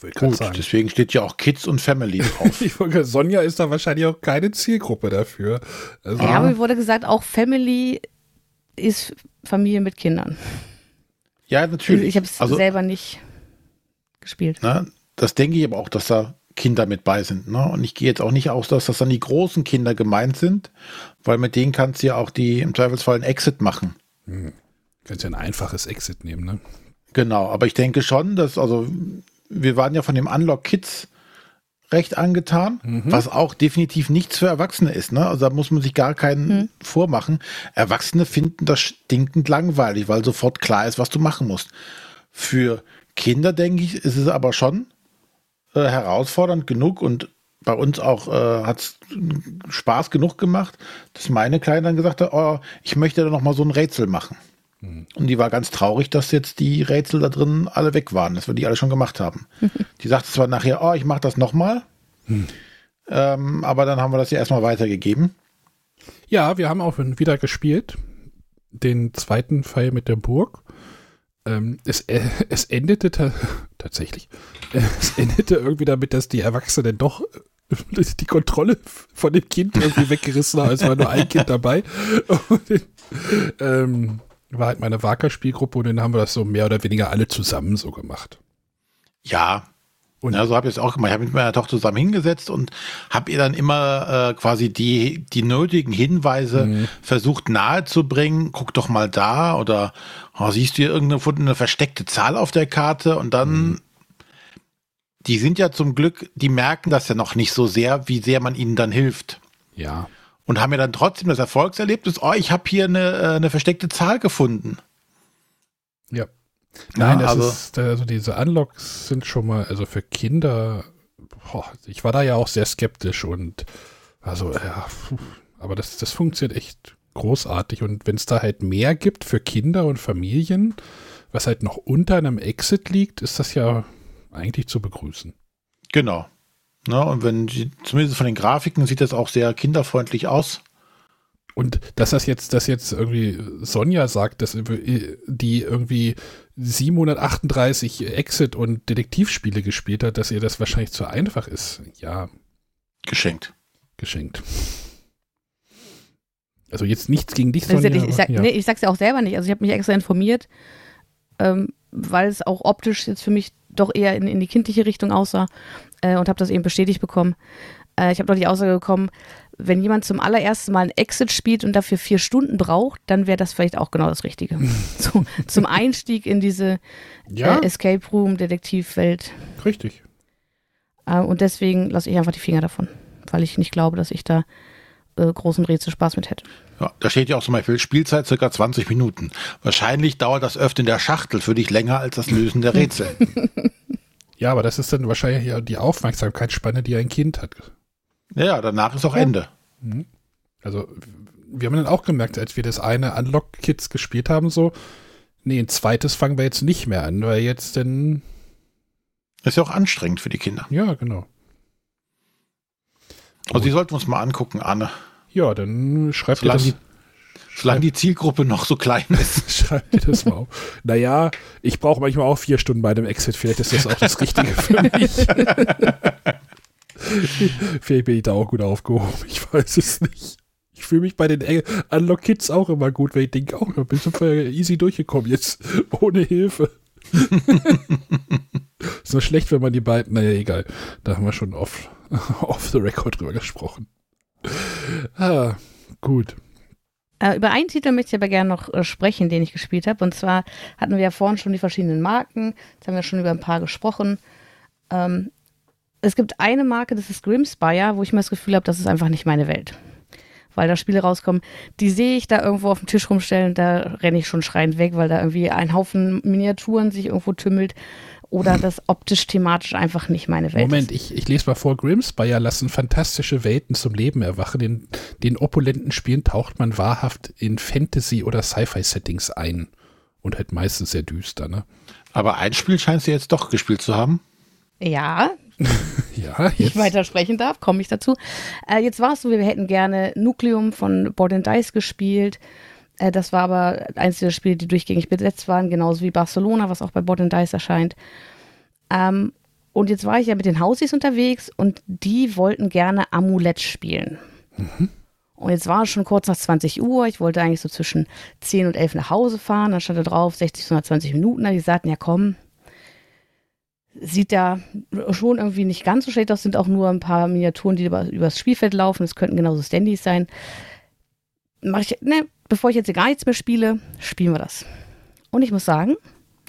Gerade sagen. Deswegen steht ja auch Kids und Family drauf. ich wollte, Sonja ist da wahrscheinlich auch keine Zielgruppe dafür. Also, ja, aber mir wurde gesagt, auch Family ist Familie mit Kindern. Ja, natürlich. Ich habe es also, selber nicht gespielt. Na, das denke ich aber auch, dass da Kinder mit bei sind. Ne? Und ich gehe jetzt auch nicht aus, dass das dann die großen Kinder gemeint sind, weil mit denen kannst du ja auch die im Zweifelsfall ein Exit machen. Hm. Kannst ja ein einfaches Exit nehmen, ne? Genau, aber ich denke schon, dass, also wir waren ja von dem Unlock Kids recht angetan, mhm. was auch definitiv nichts für Erwachsene ist. Ne? Also da muss man sich gar keinen mhm. vormachen. Erwachsene finden das stinkend langweilig, weil sofort klar ist, was du machen musst. Für Kinder, denke ich, ist es aber schon äh, herausfordernd genug und bei uns auch äh, hat es Spaß genug gemacht, dass meine Kleine dann gesagt hat, oh, ich möchte da noch mal so ein Rätsel machen. Und die war ganz traurig, dass jetzt die Rätsel da drin alle weg waren, dass wir die alle schon gemacht haben. die sagte zwar nachher, oh, ich mache das nochmal, hm. ähm, aber dann haben wir das ja erstmal weitergegeben. Ja, wir haben auch wieder gespielt. Den zweiten Fall mit der Burg. Ähm, es, äh, es endete ta tatsächlich. Äh, es endete irgendwie damit, dass die Erwachsenen doch äh, die Kontrolle von dem Kind irgendwie weggerissen haben. Es war nur ein Kind dabei. Und, ähm, war halt meine Wacker-Spielgruppe und dann haben wir das so mehr oder weniger alle zusammen so gemacht. Ja. Und ja, so habe ich es auch gemacht. Ich habe mich mit meiner Tochter zusammen hingesetzt und habe ihr dann immer äh, quasi die, die nötigen Hinweise mhm. versucht nahezubringen. Guck doch mal da oder oh, siehst du hier irgendeine eine versteckte Zahl auf der Karte und dann mhm. Die sind ja zum Glück, die merken das ja noch nicht so sehr, wie sehr man ihnen dann hilft. Ja und haben ja dann trotzdem das Erfolgserlebnis, oh, ich habe hier eine, äh, eine versteckte Zahl gefunden. Ja. Nein, ja, also, ist, also diese Unlocks sind schon mal, also für Kinder, boah, ich war da ja auch sehr skeptisch und also, ja, aber das, das funktioniert echt großartig und wenn es da halt mehr gibt für Kinder und Familien, was halt noch unter einem Exit liegt, ist das ja eigentlich zu begrüßen. Genau. Ne? Und wenn die, zumindest von den Grafiken sieht das auch sehr kinderfreundlich aus. Und dass das jetzt, dass jetzt irgendwie Sonja sagt, dass die irgendwie 738 Exit- und Detektivspiele gespielt hat, dass ihr das wahrscheinlich zu einfach ist. Ja. Geschenkt. Geschenkt. Also jetzt nichts gegen dich, Sonja. Ich, ich, sag, ja. nee, ich sag's ja auch selber nicht. Also ich habe mich extra informiert, ähm, weil es auch optisch jetzt für mich doch eher in, in die kindliche Richtung aussah äh, und habe das eben bestätigt bekommen. Äh, ich habe doch die Aussage bekommen, wenn jemand zum allerersten Mal ein Exit spielt und dafür vier Stunden braucht, dann wäre das vielleicht auch genau das Richtige. so, zum Einstieg in diese ja? äh, Escape Room Detektivwelt. Richtig. Äh, und deswegen lasse ich einfach die Finger davon, weil ich nicht glaube, dass ich da äh, großen Rätsel Spaß mit hätte. Ja, da steht ja auch zum Beispiel Spielzeit circa 20 Minuten. Wahrscheinlich dauert das Öffnen der Schachtel für dich länger als das Lösen der Rätsel. Ja, aber das ist dann wahrscheinlich ja die Aufmerksamkeitsspanne, die ein Kind hat. Ja, danach ist auch ja. Ende. Mhm. Also, wir haben dann auch gemerkt, als wir das eine Unlock-Kids gespielt haben, so, nee, ein zweites fangen wir jetzt nicht mehr an, weil jetzt dann. Ist ja auch anstrengend für die Kinder. Ja, genau. Also, die sollten wir uns mal angucken, Anne. Ja, dann schreibt ihr dann die Solange die Zielgruppe noch so klein ist. Schreib dir das mal auf. Naja, ich brauche manchmal auch vier Stunden bei einem Exit. Vielleicht ist das auch das Richtige für mich. Vielleicht bin ich da auch gut aufgehoben. Ich weiß es nicht. Ich fühle mich bei den Unlock Kids auch immer gut, weil ich denke, auch, oh, bist du easy durchgekommen jetzt, ohne Hilfe. ist nur schlecht, wenn man die beiden, naja, egal. Da haben wir schon off, off the record drüber gesprochen. Ah, gut. Äh, über einen Titel möchte ich aber gerne noch äh, sprechen, den ich gespielt habe. Und zwar hatten wir ja vorhin schon die verschiedenen Marken. Jetzt haben wir schon über ein paar gesprochen. Ähm, es gibt eine Marke, das ist Grimspire, wo ich mir das Gefühl habe, das ist einfach nicht meine Welt. Weil da Spiele rauskommen, die sehe ich da irgendwo auf dem Tisch rumstellen, da renne ich schon schreiend weg, weil da irgendwie ein Haufen Miniaturen sich irgendwo tümmelt oder das optisch thematisch einfach nicht meine Welt Moment, ist. ich, ich lese mal vor, Grimspire lassen fantastische Welten zum Leben erwachen. In den opulenten Spielen taucht man wahrhaft in Fantasy- oder Sci-Fi-Settings ein. Und halt meistens sehr düster, ne? Aber ein Spiel scheinst du jetzt doch gespielt zu haben. Ja, Ja, ich weiter sprechen darf, komme ich dazu. Äh, jetzt war es so, wir hätten gerne Nucleum von Board and Dice gespielt. Äh, das war aber eins der Spiele, die durchgängig besetzt waren, genauso wie Barcelona, was auch bei Board and Dice erscheint. Ähm, und jetzt war ich ja mit den Hausis unterwegs und die wollten gerne Amulett spielen. Mhm. Und jetzt war es schon kurz nach 20 Uhr. Ich wollte eigentlich so zwischen 10 und 11 nach Hause fahren. Dann stand da drauf 60 bis 120 Minuten. Die sagten, ja komm, sieht da schon irgendwie nicht ganz so schlecht aus. Sind auch nur ein paar Miniaturen, die über, übers Spielfeld laufen. Es könnten genauso Standys sein. Mach ich, ne, bevor ich jetzt hier gar nichts mehr spiele, spielen wir das. Und ich muss sagen,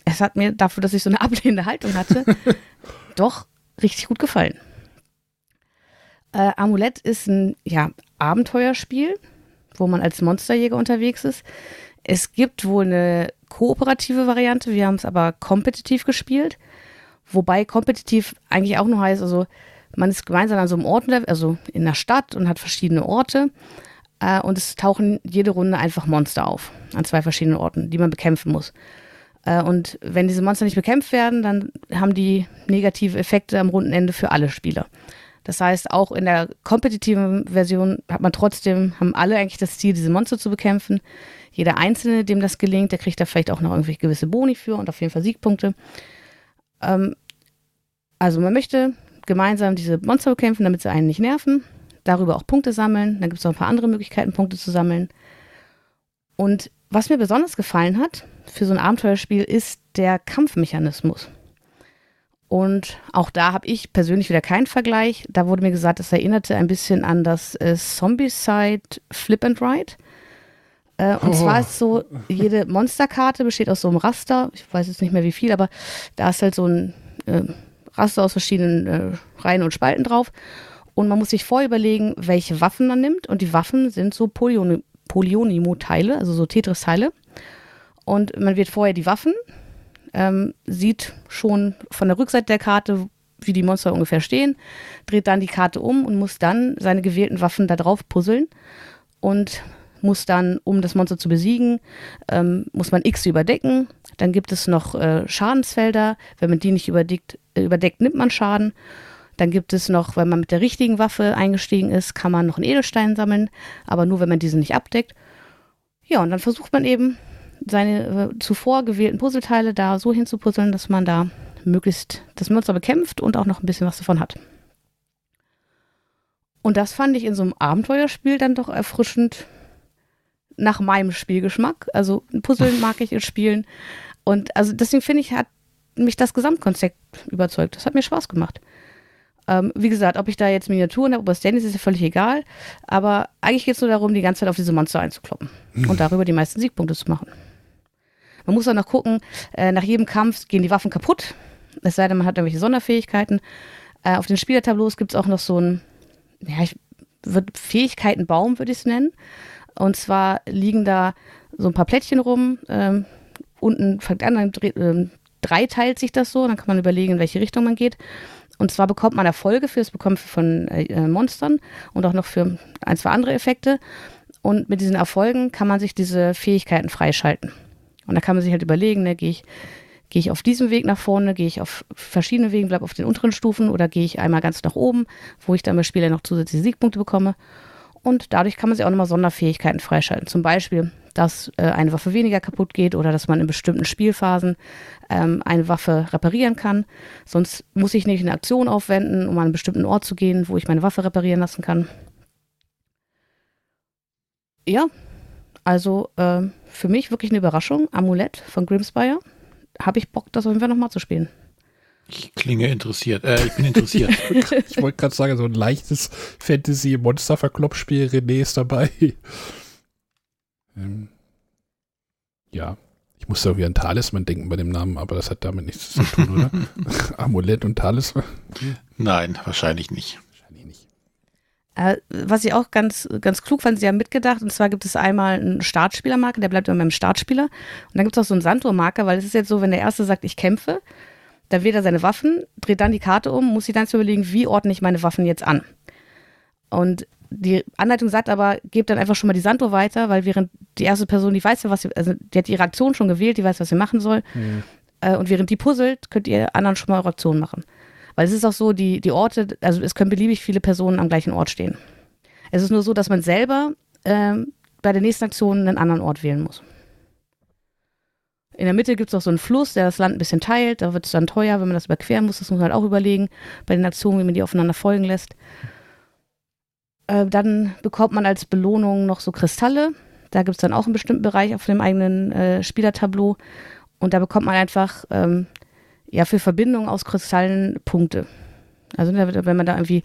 es hat mir dafür, dass ich so eine ablehnende Haltung hatte, doch richtig gut gefallen. Äh, Amulett ist ein ja, Abenteuerspiel, wo man als Monsterjäger unterwegs ist. Es gibt wohl eine kooperative Variante, wir haben es aber kompetitiv gespielt. Wobei kompetitiv eigentlich auch nur heißt, also man ist gemeinsam an so einem Ort, also in der Stadt und hat verschiedene Orte. Äh, und es tauchen jede Runde einfach Monster auf an zwei verschiedenen Orten, die man bekämpfen muss. Äh, und wenn diese Monster nicht bekämpft werden, dann haben die negative Effekte am runden Ende für alle Spieler. Das heißt, auch in der kompetitiven Version hat man trotzdem, haben alle eigentlich das Ziel, diese Monster zu bekämpfen. Jeder Einzelne, dem das gelingt, der kriegt da vielleicht auch noch irgendwie gewisse Boni für und auf jeden Fall Siegpunkte. Ähm, also man möchte gemeinsam diese Monster bekämpfen, damit sie einen nicht nerven. Darüber auch Punkte sammeln. Dann gibt es noch ein paar andere Möglichkeiten, Punkte zu sammeln. Und was mir besonders gefallen hat für so ein Abenteuerspiel ist der Kampfmechanismus. Und auch da habe ich persönlich wieder keinen Vergleich. Da wurde mir gesagt, es erinnerte ein bisschen an das äh, Zombie-Side Flip and Ride. Äh, und oh. zwar ist so, jede Monsterkarte besteht aus so einem Raster. Ich weiß jetzt nicht mehr wie viel, aber da ist halt so ein äh, Raster aus verschiedenen äh, Reihen und Spalten drauf. Und man muss sich vorher überlegen, welche Waffen man nimmt. Und die Waffen sind so Polyonimo-Teile, also so Tetris-Teile. Und man wird vorher die Waffen, ähm, sieht schon von der Rückseite der Karte, wie die Monster ungefähr stehen, dreht dann die Karte um und muss dann seine gewählten Waffen da drauf puzzeln und muss dann, um das Monster zu besiegen, ähm, muss man X überdecken. Dann gibt es noch äh, Schadensfelder. Wenn man die nicht überdeckt, äh, überdeckt, nimmt man Schaden. Dann gibt es noch, wenn man mit der richtigen Waffe eingestiegen ist, kann man noch einen Edelstein sammeln, aber nur, wenn man diesen nicht abdeckt. Ja, und dann versucht man eben, seine äh, zuvor gewählten Puzzleteile da so hinzupuzzeln, dass man da möglichst das Monster bekämpft und auch noch ein bisschen was davon hat. Und das fand ich in so einem Abenteuerspiel dann doch erfrischend nach meinem Spielgeschmack. Also Puzzeln mag ich in Spielen. Und also deswegen finde ich, hat mich das Gesamtkonzept überzeugt. Das hat mir Spaß gemacht. Ähm, wie gesagt, ob ich da jetzt Miniaturen habe, ob es Dennis ist, ist ja völlig egal. Aber eigentlich geht es nur darum, die ganze Zeit auf diese Monster einzukloppen und darüber die meisten Siegpunkte zu machen. Man muss auch noch gucken, äh, nach jedem Kampf gehen die Waffen kaputt. Es sei denn, man hat irgendwelche Sonderfähigkeiten. Äh, auf den Spielertableaus gibt es auch noch so ein, ja, ich würde Fähigkeitenbaum, würde ich es nennen. Und zwar liegen da so ein paar Plättchen rum. Ähm, unten fängt an, dann äh, dreiteilt sich das so, dann kann man überlegen, in welche Richtung man geht. Und zwar bekommt man Erfolge für das Bekommen von äh, Monstern und auch noch für ein, zwei andere Effekte. Und mit diesen Erfolgen kann man sich diese Fähigkeiten freischalten. Und da kann man sich halt überlegen, ne, gehe ich, gehe ich auf diesem Weg nach vorne, gehe ich auf verschiedene Wegen, bleibe auf den unteren Stufen oder gehe ich einmal ganz nach oben, wo ich dann beim Spieler noch zusätzliche Siegpunkte bekomme. Und dadurch kann man sich auch nochmal Sonderfähigkeiten freischalten. Zum Beispiel, dass äh, eine Waffe weniger kaputt geht oder dass man in bestimmten Spielphasen ähm, eine Waffe reparieren kann. Sonst muss ich nicht eine Aktion aufwenden, um an einen bestimmten Ort zu gehen, wo ich meine Waffe reparieren lassen kann. Ja, also äh, für mich wirklich eine Überraschung. Amulett von Grimspire. Habe ich Bock, das auf jeden Fall nochmal zu spielen. Ich klinge interessiert. Äh, ich bin interessiert. ich wollte gerade sagen, so ein leichtes Fantasy-Monster-Verkloppspiel. René ist dabei. Ähm, ja, ich musste irgendwie an Talisman denken bei dem Namen, aber das hat damit nichts zu tun, oder? Amulett und Talisman? Nein, wahrscheinlich nicht. Wahrscheinlich nicht. Äh, was ich auch ganz, ganz klug fand, sie haben mitgedacht, und zwar gibt es einmal einen Startspielermarker, der bleibt immer beim Startspieler. Und dann gibt es auch so einen Sandur-Marker, weil es ist jetzt so, wenn der Erste sagt, ich kämpfe, dann wählt er seine Waffen, dreht dann die Karte um, muss sich dann überlegen, wie ordne ich meine Waffen jetzt an. Und die Anleitung sagt aber, gebt dann einfach schon mal die Sanduhr weiter, weil während die erste Person, die weiß ja, was sie, also die hat ihre Aktion schon gewählt, die weiß, was sie machen soll. Mhm. Äh, und während die puzzelt, könnt ihr anderen schon mal eure Aktion machen. Weil es ist auch so, die, die Orte, also es können beliebig viele Personen am gleichen Ort stehen. Es ist nur so, dass man selber ähm, bei der nächsten Aktion einen anderen Ort wählen muss. In der Mitte gibt es auch so einen Fluss, der das Land ein bisschen teilt. Da wird es dann teuer, wenn man das überqueren muss. Das muss man halt auch überlegen bei den Aktionen, wie man die aufeinander folgen lässt. Äh, dann bekommt man als Belohnung noch so Kristalle. Da gibt es dann auch einen bestimmten Bereich auf dem eigenen äh, Spielertableau. Und da bekommt man einfach ähm, ja für Verbindungen aus Kristallen Punkte. Also wenn man da irgendwie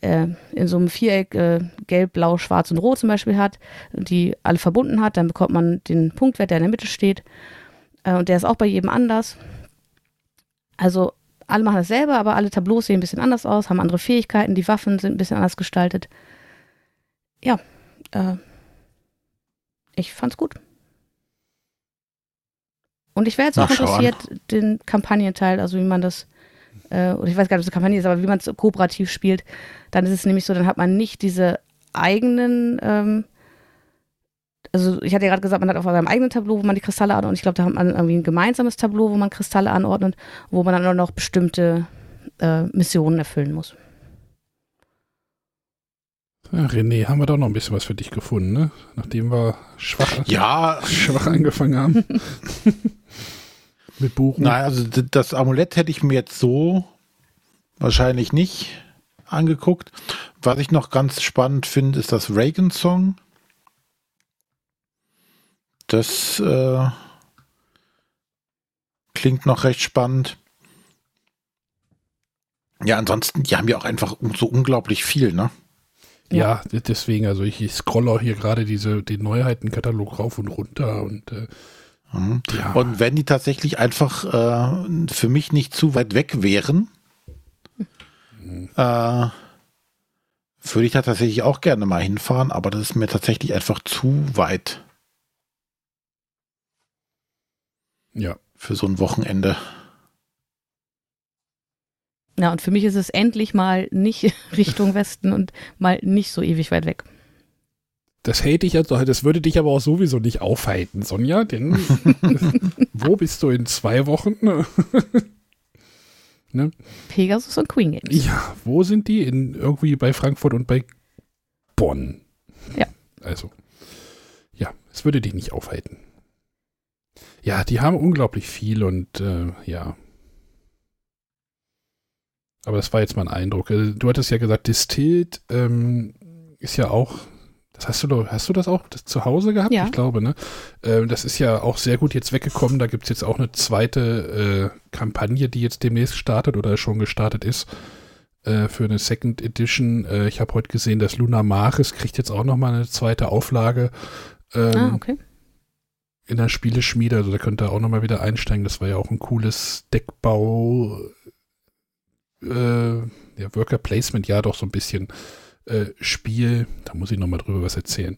äh, in so einem Viereck äh, gelb, blau, schwarz und rot zum Beispiel hat, die alle verbunden hat, dann bekommt man den Punktwert, der in der Mitte steht. Äh, und der ist auch bei jedem anders. Also alle machen das selber, aber alle Tableaus sehen ein bisschen anders aus, haben andere Fähigkeiten, die Waffen sind ein bisschen anders gestaltet. Ja, äh, ich fand's gut. Und ich wäre jetzt auch interessiert, den Kampagnenteil, also wie man das, äh, oder ich weiß gar nicht, ob es eine Kampagne ist, aber wie man es kooperativ spielt. Dann ist es nämlich so, dann hat man nicht diese eigenen, ähm, also ich hatte ja gerade gesagt, man hat auf seinem eigenen Tableau, wo man die Kristalle anordnet. Und ich glaube, da hat man irgendwie ein gemeinsames Tableau, wo man Kristalle anordnet, wo man dann auch noch bestimmte äh, Missionen erfüllen muss. Ja, René, haben wir doch noch ein bisschen was für dich gefunden, ne? Nachdem wir schwach, ja. schwach angefangen haben. Mit Buchen. Nein, also das Amulett hätte ich mir jetzt so wahrscheinlich nicht angeguckt. Was ich noch ganz spannend finde, ist das Reagan-Song. Das äh, klingt noch recht spannend. Ja, ansonsten, die haben ja auch einfach so unglaublich viel, ne? Ja, ja deswegen, also ich, ich scrolle auch hier gerade diese, den Neuheitenkatalog rauf und runter und äh, mhm. ja. Und wenn die tatsächlich einfach äh, für mich nicht zu weit weg wären, mhm. äh, würde ich da tatsächlich auch gerne mal hinfahren, aber das ist mir tatsächlich einfach zu weit. Ja. Für so ein Wochenende. Ja, und für mich ist es endlich mal nicht Richtung Westen und mal nicht so ewig weit weg. Das hätte ich also, das würde dich aber auch sowieso nicht aufhalten, Sonja, denn wo bist du in zwei Wochen? ne? Pegasus und Queen Games. Ja, wo sind die? In, irgendwie bei Frankfurt und bei Bonn. Ja. Also, ja, es würde dich nicht aufhalten. Ja, die haben unglaublich viel und äh, ja, aber das war jetzt mal ein Eindruck. Äh, du hattest ja gesagt, Distilled ähm, ist ja auch, das hast du hast du das auch das zu Hause gehabt? Ja. Ich glaube, ne? Ähm, das ist ja auch sehr gut jetzt weggekommen. Da gibt es jetzt auch eine zweite äh, Kampagne, die jetzt demnächst startet oder schon gestartet ist äh, für eine Second Edition. Äh, ich habe heute gesehen, dass Luna Maris kriegt jetzt auch nochmal eine zweite Auflage. Ähm, ah, okay. In der Spieleschmiede, also da könnt ihr auch nochmal wieder einsteigen. Das war ja auch ein cooles Deckbau äh, ja, Worker Placement, ja, doch so ein bisschen äh, Spiel. Da muss ich nochmal drüber was erzählen.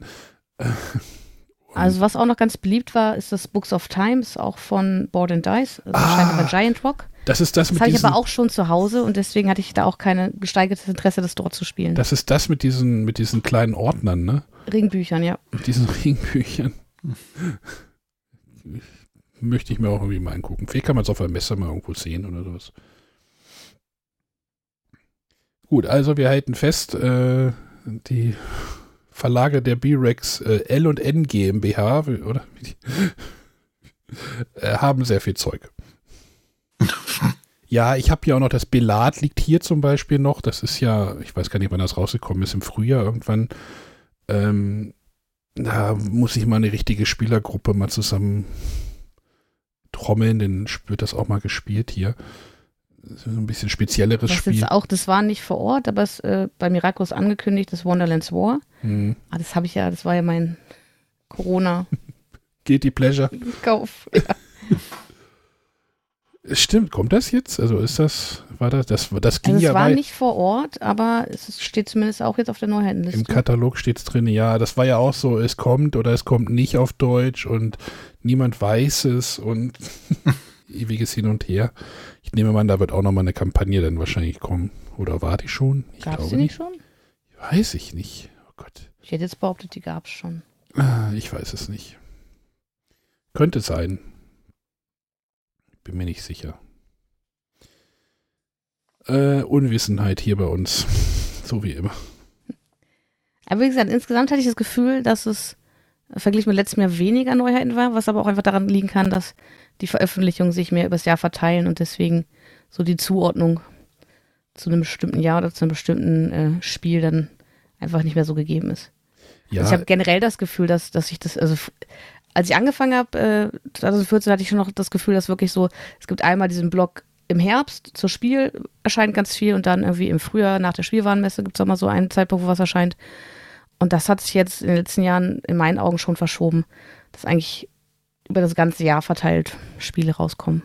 also was auch noch ganz beliebt war, ist das Books of Times, auch von Board and Dice, also ah, Giant Rock. Das ist das, das mit habe ich aber auch schon zu Hause und deswegen hatte ich da auch kein gesteigertes Interesse, das dort zu spielen. Das ist das mit diesen, mit diesen kleinen Ordnern, ne? Ringbüchern, ja. Mit diesen Ringbüchern. Möchte ich mir auch irgendwie mal angucken. Vielleicht kann man es auf einem Messer mal irgendwo sehen oder sowas. Gut, also wir halten fest, äh, die Verlage der B-Rex äh, L und N GmbH, oder? äh, haben sehr viel Zeug. ja, ich habe hier auch noch das Belat liegt hier zum Beispiel noch. Das ist ja, ich weiß gar nicht, wann das rausgekommen ist, im Frühjahr irgendwann. Ähm, da muss ich mal eine richtige Spielergruppe mal zusammen trommeln, dann wird das auch mal gespielt hier so ein bisschen spezielleres das Spiel. Ist auch, das war nicht vor Ort, aber es äh, bei Miraculous angekündigt, das Wonderlands War. Mhm. Ah, das habe ich ja, das war ja mein Corona. Guilty Pleasure. Kauf. Ja. Stimmt, kommt das jetzt? Also ist das, war das, das, das ging also ja Es war nicht vor Ort, aber es steht zumindest auch jetzt auf der Neuheitenliste. Im Katalog steht es drin, ja, das war ja auch so, es kommt oder es kommt nicht auf Deutsch und niemand weiß es und ewiges Hin und Her. Ich nehme mal, da wird auch nochmal eine Kampagne dann wahrscheinlich kommen. Oder war die schon? Ich gab es die nicht schon? Weiß ich nicht. Oh Gott. Ich hätte jetzt behauptet, die gab es schon. Ah, ich weiß es nicht. Könnte sein. Bin mir nicht sicher. Äh, Unwissenheit hier bei uns. So wie immer. Aber wie gesagt, insgesamt hatte ich das Gefühl, dass es verglichen mit letztem Jahr weniger Neuheiten war, was aber auch einfach daran liegen kann, dass die Veröffentlichungen sich mehr übers Jahr verteilen und deswegen so die Zuordnung zu einem bestimmten Jahr oder zu einem bestimmten äh, Spiel dann einfach nicht mehr so gegeben ist. Ja, Also ich habe generell das Gefühl, dass, dass ich das, also als ich angefangen habe, äh, 2014 hatte ich schon noch das Gefühl, dass wirklich so, es gibt einmal diesen Block im Herbst zur Spiel erscheint ganz viel und dann irgendwie im Frühjahr nach der Spielwarenmesse gibt es auch mal so einen Zeitpunkt, wo was erscheint. Und das hat sich jetzt in den letzten Jahren in meinen Augen schon verschoben, dass eigentlich über das ganze Jahr verteilt Spiele rauskommen.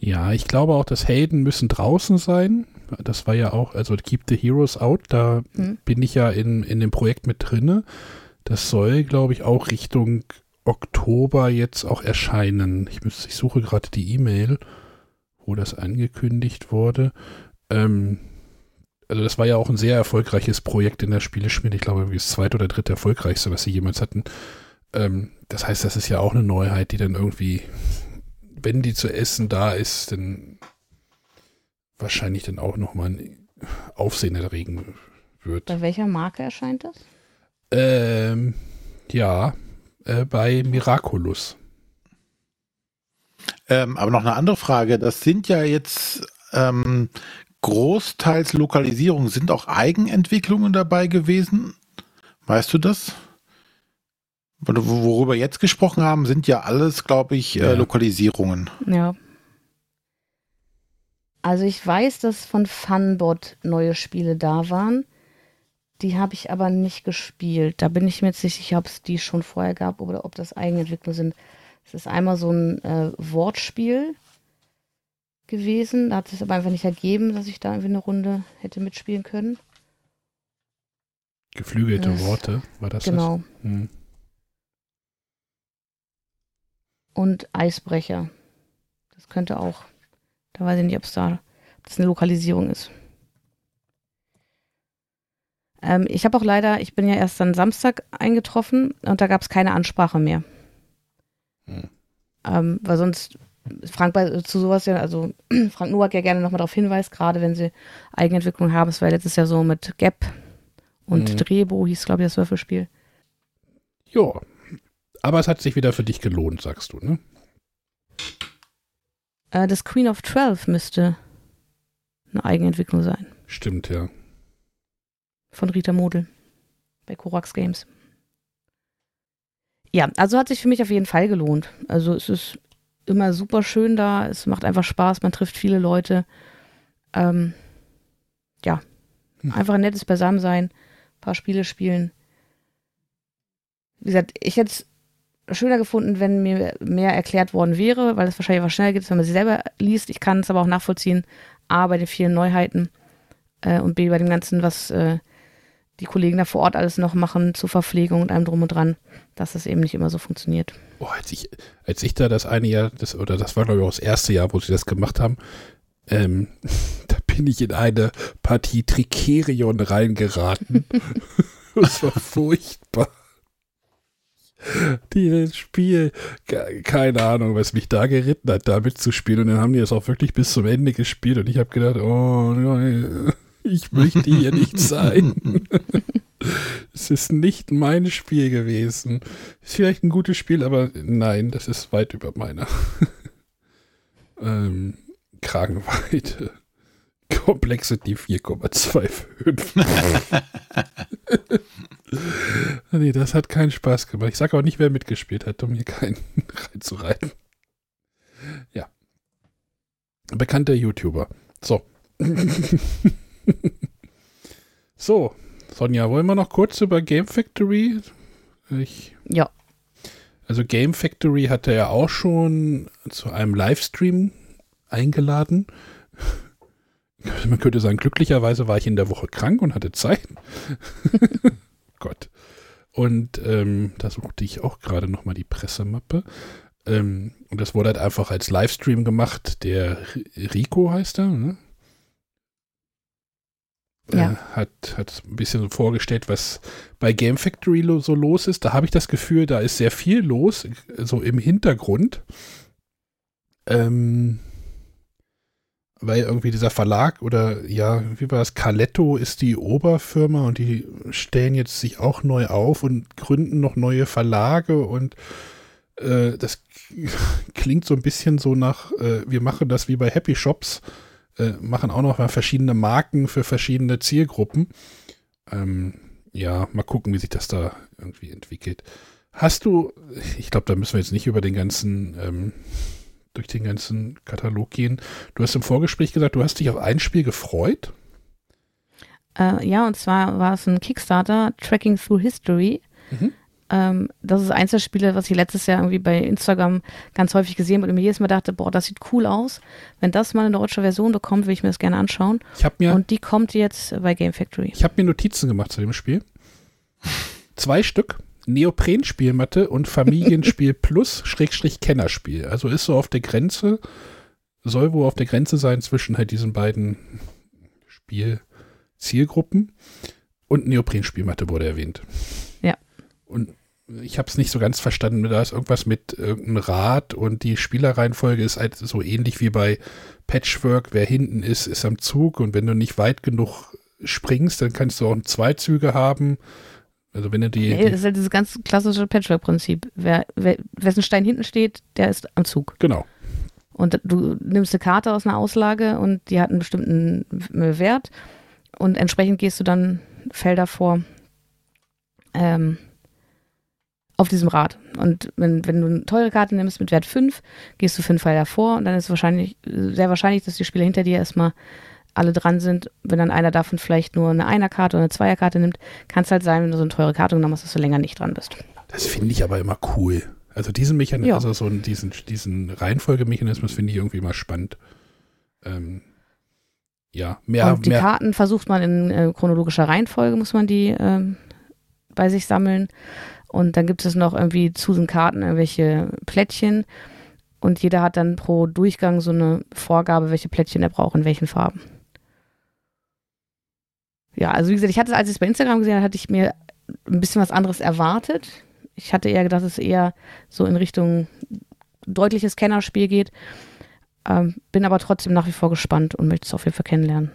ja, ich glaube auch, dass Helden müssen draußen sein. Das war ja auch, also Keep the Heroes Out, da Mhm. bin ich ja in, in dem Projekt mit drinne. Das soll, glaube ich, auch Richtung Oktober jetzt auch erscheinen. Ich, müsste, ich suche gerade die E-Mail, wo das angekündigt wurde. Ähm, also das war ja auch ein sehr erfolgreiches Projekt in der Spieleschmiede. Ich glaube, das zweite oder dritte erfolgreichste, was sie jemals hatten. Ähm, das heißt, das ist ja auch eine Neuheit, die dann irgendwie, wenn die zu essen da ist, dann wahrscheinlich dann auch nochmal ein Aufsehen erregen wird. Bei welcher Marke erscheint das? Ähm, ja, äh, bei Miraculous. Ähm, aber noch eine andere Frage. Das sind ja jetzt ähm, großteils Lokalisierungen. Sind auch Eigenentwicklungen dabei gewesen? Weißt du das? Wo- Worüber wir jetzt gesprochen haben, sind ja alles, glaube ich, Ja. äh, Lokalisierungen. Ja. Also ich weiß, dass von Funbot neue Spiele da waren. Die habe ich aber nicht gespielt. Da bin ich mir jetzt nicht sicher, ob es die schon vorher gab oder ob das Eigenentwicklung sind. Es ist einmal so ein äh, Wortspiel gewesen. Da hat es aber einfach nicht ergeben, dass ich da irgendwie eine Runde hätte mitspielen können. Geflügelte Das- Worte, war das genau. das? Hm. Und Eisbrecher. Das könnte auch. Da weiß ich nicht, ob es da ob das eine Lokalisierung ist. Ähm, ich habe auch leider, ich bin ja erst dann Samstag eingetroffen und da gab es keine Ansprache mehr. Hm. Ähm, weil sonst Frank bei, zu sowas ja, also Frank Nowak ja gerne nochmal darauf hinweist, gerade wenn sie Eigenentwicklung haben. Es war letztes Jahr so mit Gap und Mhm. Drehbo hieß, glaube ich, das Würfelspiel. Ja. Aber es hat sich wieder für dich gelohnt, sagst du, ne? Äh, das Queen of Twelve müsste eine Eigenentwicklung sein. Stimmt, ja. Von Rita Model bei Korax Games. Ja, also hat sich für mich auf jeden Fall gelohnt. Also es ist immer super schön da, es macht einfach Spaß, man trifft viele Leute. Ähm, ja, Hm. einfach ein nettes Beisammensein, ein paar Spiele spielen. Wie gesagt, ich hätte es schöner gefunden, wenn mir mehr erklärt worden wäre, weil es wahrscheinlich auch schneller geht, wenn man sie selber liest. Ich kann es aber auch nachvollziehen, A, bei den vielen Neuheiten äh, und B, bei dem Ganzen, was äh, die Kollegen da vor Ort alles noch machen zur Verpflegung und allem drum und dran, dass das eben nicht immer so funktioniert. Oh, als ich, als ich da das eine Jahr, das, oder das war glaube ich auch das erste Jahr, wo sie das gemacht haben, ähm, da bin ich in eine Partie Tricerion reingeraten. das war furchtbar. Dieses Spiel, ke- keine Ahnung, was mich da geritten hat, da mitzuspielen. Und dann haben die das auch wirklich bis zum Ende gespielt. Und ich habe gedacht, oh nein, ich möchte hier nicht sein. Es ist nicht mein Spiel gewesen. Ist vielleicht ein gutes Spiel, aber nein, das ist weit über meiner ähm, Kragenweite. Complexity 4,25. nee, das hat keinen Spaß gemacht. Ich sage auch nicht, wer mitgespielt hat, um hier keinen reinzureiten. Ja. Bekannter YouTuber. So. so, Sonja, wollen wir noch kurz über Game Factory? Ich, Ja, also Game Factory hatte ja auch schon zu einem Livestream eingeladen. Man könnte sagen, glücklicherweise war ich in der Woche krank und hatte Zeit. Gott. Und ähm, da suchte ich auch gerade noch mal die Pressemappe. Ähm, und das wurde halt einfach als Livestream gemacht. Der Rico heißt er, ne? Ja. Äh, hat, hat ein bisschen so vorgestellt, was bei Game Factory lo so los ist. Da habe ich das Gefühl, da ist sehr viel los, so im Hintergrund. Ähm, weil irgendwie dieser Verlag oder ja, wie war das? Caletto ist die Oberfirma und die stellen jetzt sich auch neu auf und gründen noch neue Verlage und äh, das klingt so ein bisschen so nach, äh, wir machen das wie bei Happy Shops, äh, machen auch noch mal verschiedene Marken für verschiedene Zielgruppen. Ähm, ja, mal gucken, wie sich das da irgendwie entwickelt. Hast du, ich glaube, da müssen wir jetzt nicht über den ganzen ähm, durch den ganzen Katalog gehen. Du hast im Vorgespräch gesagt, du hast dich auf ein Spiel gefreut. Äh, ja, und zwar war es ein Kickstarter, Tracking Through History. Mhm. Ähm, das ist eins der Spiele, was ich letztes Jahr irgendwie bei Instagram ganz häufig gesehen habe und mir jedes Mal dachte, boah, das sieht cool aus. Wenn das mal eine deutsche Version bekommt, will ich mir das gerne anschauen. Ich mir, und die kommt jetzt bei Game Factory. Ich habe mir Notizen gemacht zu dem Spiel. Zwei Stück. Neoprenspielmatte und Familienspiel Plus Schrägstrich Kennerspiel. Also ist so auf der Grenze, soll wohl auf der Grenze sein zwischen halt diesen beiden Spielzielgruppen. Und Neoprenspielmatte wurde erwähnt. Ja. Und ich habe es nicht so ganz verstanden. Da ist irgendwas mit irgendeinem Rad und die Spielerreihenfolge ist halt so ähnlich wie bei Patchwork. Wer hinten ist, ist am Zug und wenn du nicht weit genug springst, dann kannst du auch zwei Züge haben. Also wenn du die, nee, das ist halt dieses ganz klassische Patchwork-Prinzip. Wer, wer, wessen Stein hinten steht, der ist am Zug. Genau. Und du nimmst eine Karte aus einer Auslage und die hat einen bestimmten Wert und entsprechend gehst du dann Felder vor ähm, auf diesem Rad. Und wenn, wenn du eine teure Karte nimmst mit Wert 5, gehst du fünf Felder vor und dann ist wahrscheinlich, sehr wahrscheinlich, dass die Spieler hinter dir erstmal alle dran sind, wenn dann einer davon vielleicht nur eine Einerkarte oder eine Zweierkarte nimmt, kann es halt sein, wenn du so eine teure Karte genommen hast, dass du länger nicht dran bist. Das finde ich aber immer cool. Also diesen Mechanismus, also so diesen, diesen Reihenfolgemechanismus finde ich irgendwie immer spannend. Ähm, ja, mehr. Und die mehr. Karten versucht man in äh, chronologischer Reihenfolge, muss man die ähm, bei sich sammeln. Und dann gibt es noch irgendwie zu den Karten irgendwelche Plättchen. Und jeder hat dann pro Durchgang so eine Vorgabe, welche Plättchen er braucht, in welchen Farben ja, also wie gesagt, ich hatte, als ich es bei Instagram gesehen habe, hatte ich mir ein bisschen was anderes erwartet. Ich hatte eher gedacht, dass es eher so in Richtung deutliches Kennerspiel geht. Ähm, bin aber trotzdem nach wie vor gespannt und möchte es auf jeden Fall kennenlernen.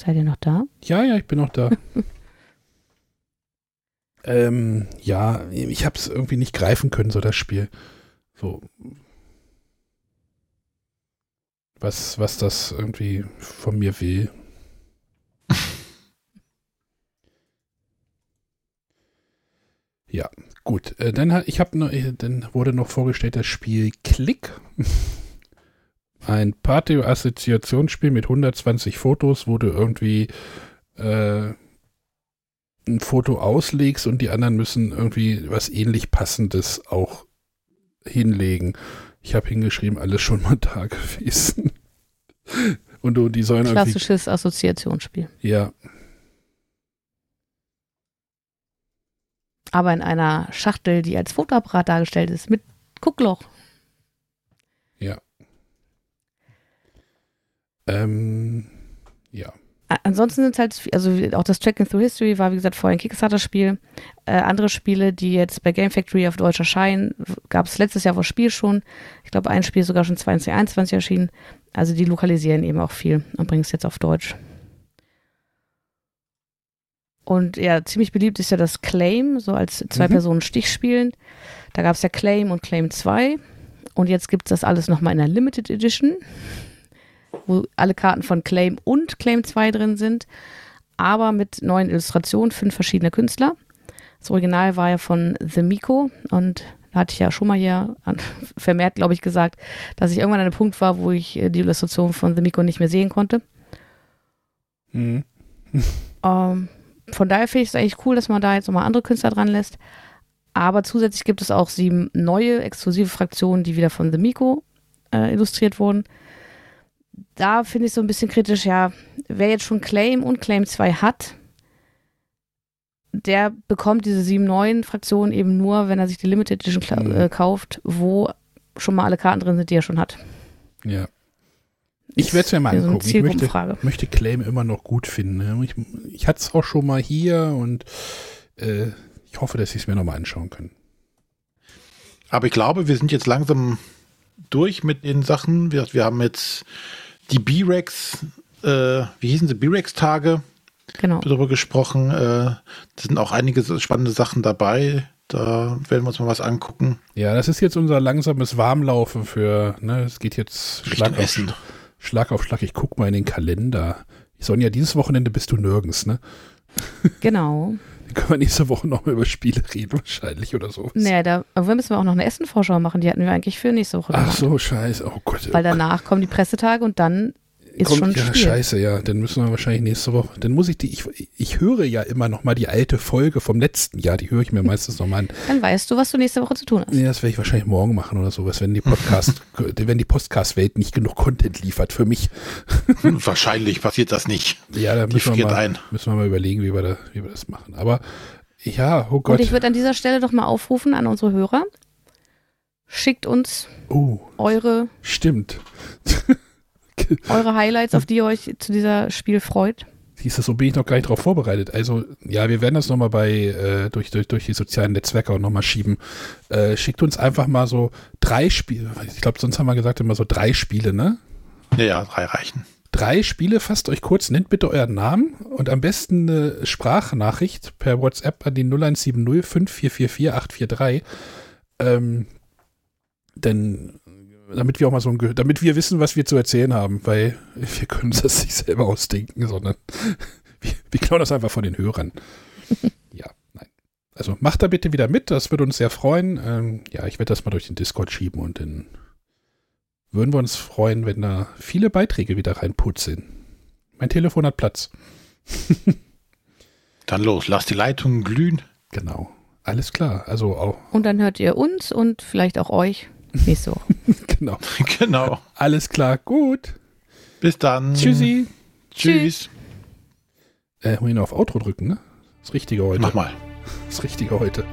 Seid ihr noch da? Ja, ja, ich bin noch da. ähm, ja, ich habe es irgendwie nicht greifen können, so das Spiel. So, was, was das irgendwie von mir will. ja, gut. Äh, dann ich habe noch, dann wurde noch vorgestellt das Spiel Klick. Ein Party-Assoziationsspiel mit 120 Fotos, wo du irgendwie äh, ein Foto auslegst und die anderen müssen irgendwie was ähnlich passendes auch hinlegen. Ich habe hingeschrieben, alles schon mal da gewesen. Und du, die sollen Klassisches Assoziationsspiel. Ja. Aber in einer Schachtel, die als Fotoapparat dargestellt ist, mit Guckloch. Ja. Ähm, ja. Ansonsten sind es halt, also auch das Tracking Through History war, wie gesagt, vorher ein Kickstarter-Spiel. Äh, andere Spiele, die jetzt bei Game Factory auf Deutsch erscheinen, gab es letztes Jahr vor Spiel schon. Ich glaube, ein Spiel sogar schon 2021 erschienen. Also die lokalisieren eben auch viel und bringen es jetzt auf Deutsch. Und ja, ziemlich beliebt ist ja das Claim, so als zwei mhm. Personen Stich spielen. Da gab es ja Claim und Claim 2. Und jetzt gibt es das alles nochmal in der Limited Edition wo alle Karten von Claim und Claim 2 drin sind, aber mit neuen Illustrationen, fünf verschiedene Künstler. Das Original war ja von The Miko und da hatte ich ja schon mal hier vermehrt, glaube ich, gesagt, dass ich irgendwann an einem Punkt war, wo ich äh, die Illustration von The Miko nicht mehr sehen konnte. Mhm. ähm, von daher finde ich es eigentlich cool, dass man da jetzt nochmal andere Künstler dran lässt. Aber zusätzlich gibt es auch sieben neue exklusive Fraktionen, die wieder von The Miko äh, illustriert wurden da finde ich so ein bisschen kritisch, ja, wer jetzt schon Claim und Claim 2 hat, der bekommt diese sieben neuen Fraktionen eben nur, wenn er sich die Limited Edition mhm. äh, kauft, wo schon mal alle Karten drin sind, die er schon hat. Ja. Ich werde es mir mal angucken. So ich möchte, möchte, Claim immer noch gut finden. Ne? Ich, ich hatte es auch schon mal hier und äh, ich hoffe, dass ich es mir nochmal anschauen kann. Aber ich glaube, wir sind jetzt langsam durch mit den Sachen. Wir, wir haben jetzt die B-Rex, äh, wie hießen sie, B-Rex-Tage Genau. darüber gesprochen. Äh, da sind auch einige spannende Sachen dabei. Da werden wir uns mal was angucken. Ja, das ist jetzt unser langsames Warmlaufen für, ne, es geht jetzt Schlag auf, Essen. Schlag auf Schlag. Ich guck mal in den Kalender. Sonja, dieses Wochenende bist du nirgends, ne? Genau. Dann können wir nächste Woche noch mal über Spiele reden, wahrscheinlich oder so. Naja, da aber müssen wir auch noch eine Essenvorschau machen. Die hatten wir eigentlich für nächste Woche Ach gemacht. so, scheiße. Oh Gott. Weil danach kommen die Pressetage und dann ist Kommt, schon ja, Spiel. scheiße, ja. Dann müssen wir wahrscheinlich nächste Woche. Dann muss ich die, ich, ich höre ja immer noch mal die alte Folge vom letzten Jahr. Die höre ich mir meistens noch mal an. Dann weißt du, was du nächste Woche zu tun hast. Nee, das werde ich wahrscheinlich morgen machen oder sowas, wenn die Podcast, wenn die Podcast-Welt nicht genug Content liefert für mich. Wahrscheinlich passiert das nicht. Ja, da Die müssen wir, mal, ein. müssen wir mal überlegen, wie wir, da, wie wir das machen. Aber ja, oh Gott. Und ich würde an dieser Stelle doch mal aufrufen an unsere Hörer. Schickt uns oh, eure, stimmt. eure Highlights, auf die ihr euch zu dieser Spiel freut. Siehst du, so bin ich noch gar nicht drauf vorbereitet. Also, ja, wir werden das nochmal bei, äh, durch, durch, durch die sozialen Netzwerke auch nochmal schieben. Äh, schickt uns einfach mal so drei Spiele. Ich glaube, sonst haben wir gesagt immer so drei Spiele, ne? Ja, ja, drei reichen. drei Spiele, fasst euch kurz, nennt bitte euren Namen und am besten eine Sprachnachricht per WhatsApp an die 0170 5444 843. Ähm, denn damit wir auch mal so ein, Ge- damit wir wissen, was wir zu erzählen haben, weil wir können das nicht selber ausdenken, sondern wir, wir klauen das einfach von den Hörern. ja, nein. Also macht da bitte wieder mit, das würde uns sehr freuen. Ähm, ja, ich werde das mal durch den Discord schieben und dann würden wir uns freuen, wenn da viele Beiträge wieder reinputzeln. Mein Telefon hat Platz. Dann los, lass die Leitungen glühen. Genau. Alles klar. Also auch, Und dann hört ihr uns und vielleicht auch euch nächste Woche. genau. genau. Alles klar. Gut. Bis dann. Tschüssi. Tschüss. Äh, muss ich noch auf Outro drücken, ne? Das Richtige heute. Mach mal. Das Richtige heute.